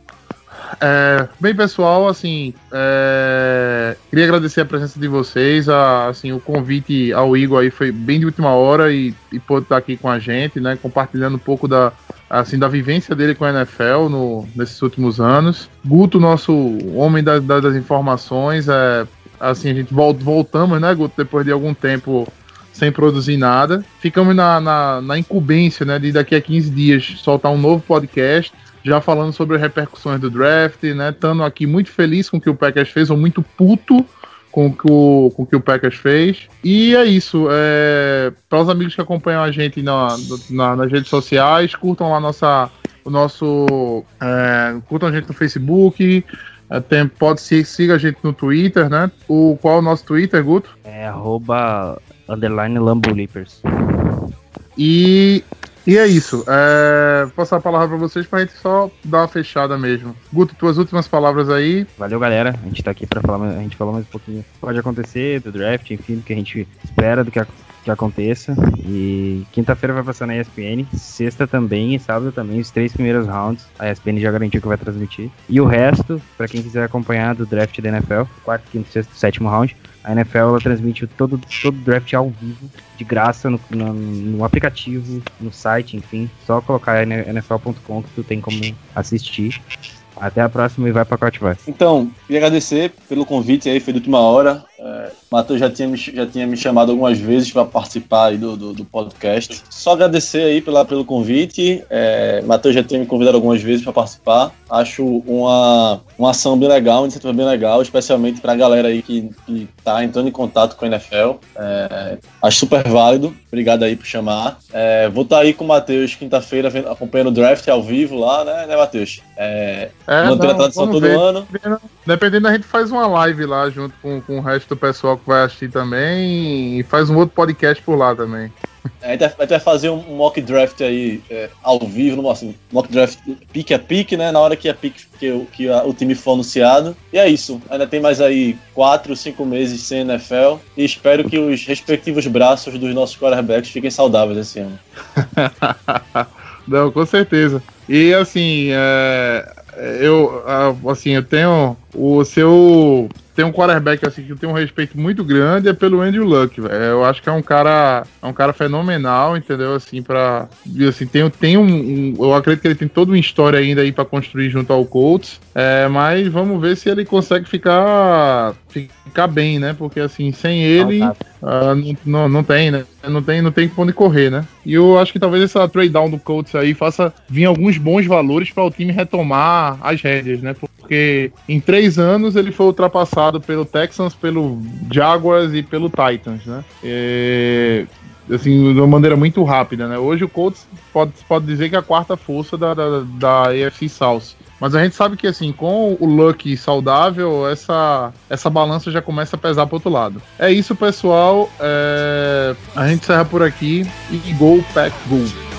É, bem, pessoal, assim, é, queria agradecer a presença de vocês, a, assim, o convite ao Igor aí foi bem de última hora e, e pôde estar aqui com a gente, né, compartilhando um pouco da, assim, da vivência dele com a NFL no, nesses últimos anos. Guto, nosso homem da- da- das informações, é, assim, a gente vol- voltamos, né, Guto, depois de algum tempo sem produzir nada. Ficamos na, na, na incumbência, né, de daqui a 15 dias soltar um novo podcast, já falando sobre as repercussões do draft, né, estando aqui muito feliz com o que o Packers fez, ou muito puto com o que o, com o, que o Packers fez. E é isso. É, para os amigos que acompanham a gente na, na- nas redes sociais, curtam lá nossa, o nosso. é, curtam a gente no Facebook. é, tem, pode se siga a gente no Twitter, né? O, qual é o nosso Twitter, Guto? É arroba underline Lambo Leapers. E, e é isso. É, passar a palavra para vocês para a gente só dar uma fechada mesmo. Guto, tuas últimas palavras aí. Valeu, galera. A gente tá aqui pra falar, a gente falou mais um pouquinho pode acontecer, do draft, enfim, do que a gente espera do que, ac- que aconteça. E quinta-feira vai passar na ESPN, sexta também e sábado também, os três primeiros rounds. A ESPN já garantiu que vai transmitir. E o resto, pra quem quiser acompanhar do draft da NFL, quarto, quinto, sexto, sétimo round, a NFL ela transmite todo, todo draft ao vivo, de graça, no, no, no aplicativo, no site, enfim. Só colocar NFL.com que tu tem como assistir. Até a próxima e vai pacote vai. Então, queria agradecer pelo convite aí, foi de última hora. É, Matheus já tinha, me, já tinha me chamado algumas vezes para participar aí do, do, do podcast. Só agradecer aí pela, pelo convite. É, Matheus já tinha me convidado algumas vezes para participar. Acho uma, uma ação bem legal, uma iniciativa bem legal, especialmente para a galera aí que, que tá entrando em contato com a NFL. É, acho super válido. Obrigado aí por chamar. É, vou estar aí com o Matheus quinta-feira acompanhando o draft ao vivo lá, né, né Matheus? É, É, mantendo a não, tradição todo ver. ano. Dependendo, a gente faz uma live lá junto com, com o resto do pessoal que vai assistir também e faz um outro podcast por lá também. A gente vai- a gente vai fazer um mock draft aí é, ao vivo, no, assim, mock draft pique a pique, né? Na hora que a pique que, o- que a- o time for anunciado. E é isso. Ainda tem mais aí quatro, cinco meses sem NFL. E espero que os respectivos braços dos nossos quarterbacks fiquem saudáveis esse ano. Não, com certeza. E assim, é, eu assim, eu tenho o seu tem um quarterback assim que eu tenho um respeito muito grande é pelo Andrew Luck, velho. Eu acho que é um cara, é um cara fenomenal, entendeu? Assim, para assim, tem, tem um, um, eu acredito que ele tem toda uma história ainda aí para construir junto ao Colts. É, mas vamos ver se ele consegue ficar ficar bem, né? Porque assim, sem ele uh, não, não, não tem, né? Não tem, não tem onde correr, né? E eu acho que talvez essa trade down do Colts aí faça vir alguns bons valores para o time retomar as rédeas, né? Porque em três anos ele foi ultrapassado pelo Texans, pelo Jaguars e pelo Titans, né? Assim, de uma maneira muito rápida, né? Hoje o Colts pode, pode dizer que é a quarta força da, da, da AFC South. Mas a gente sabe que, assim, com o Luck saudável, essa, essa balança já começa a pesar pro outro lado. É isso, pessoal. É... A gente encerra por aqui e Go Pack Go!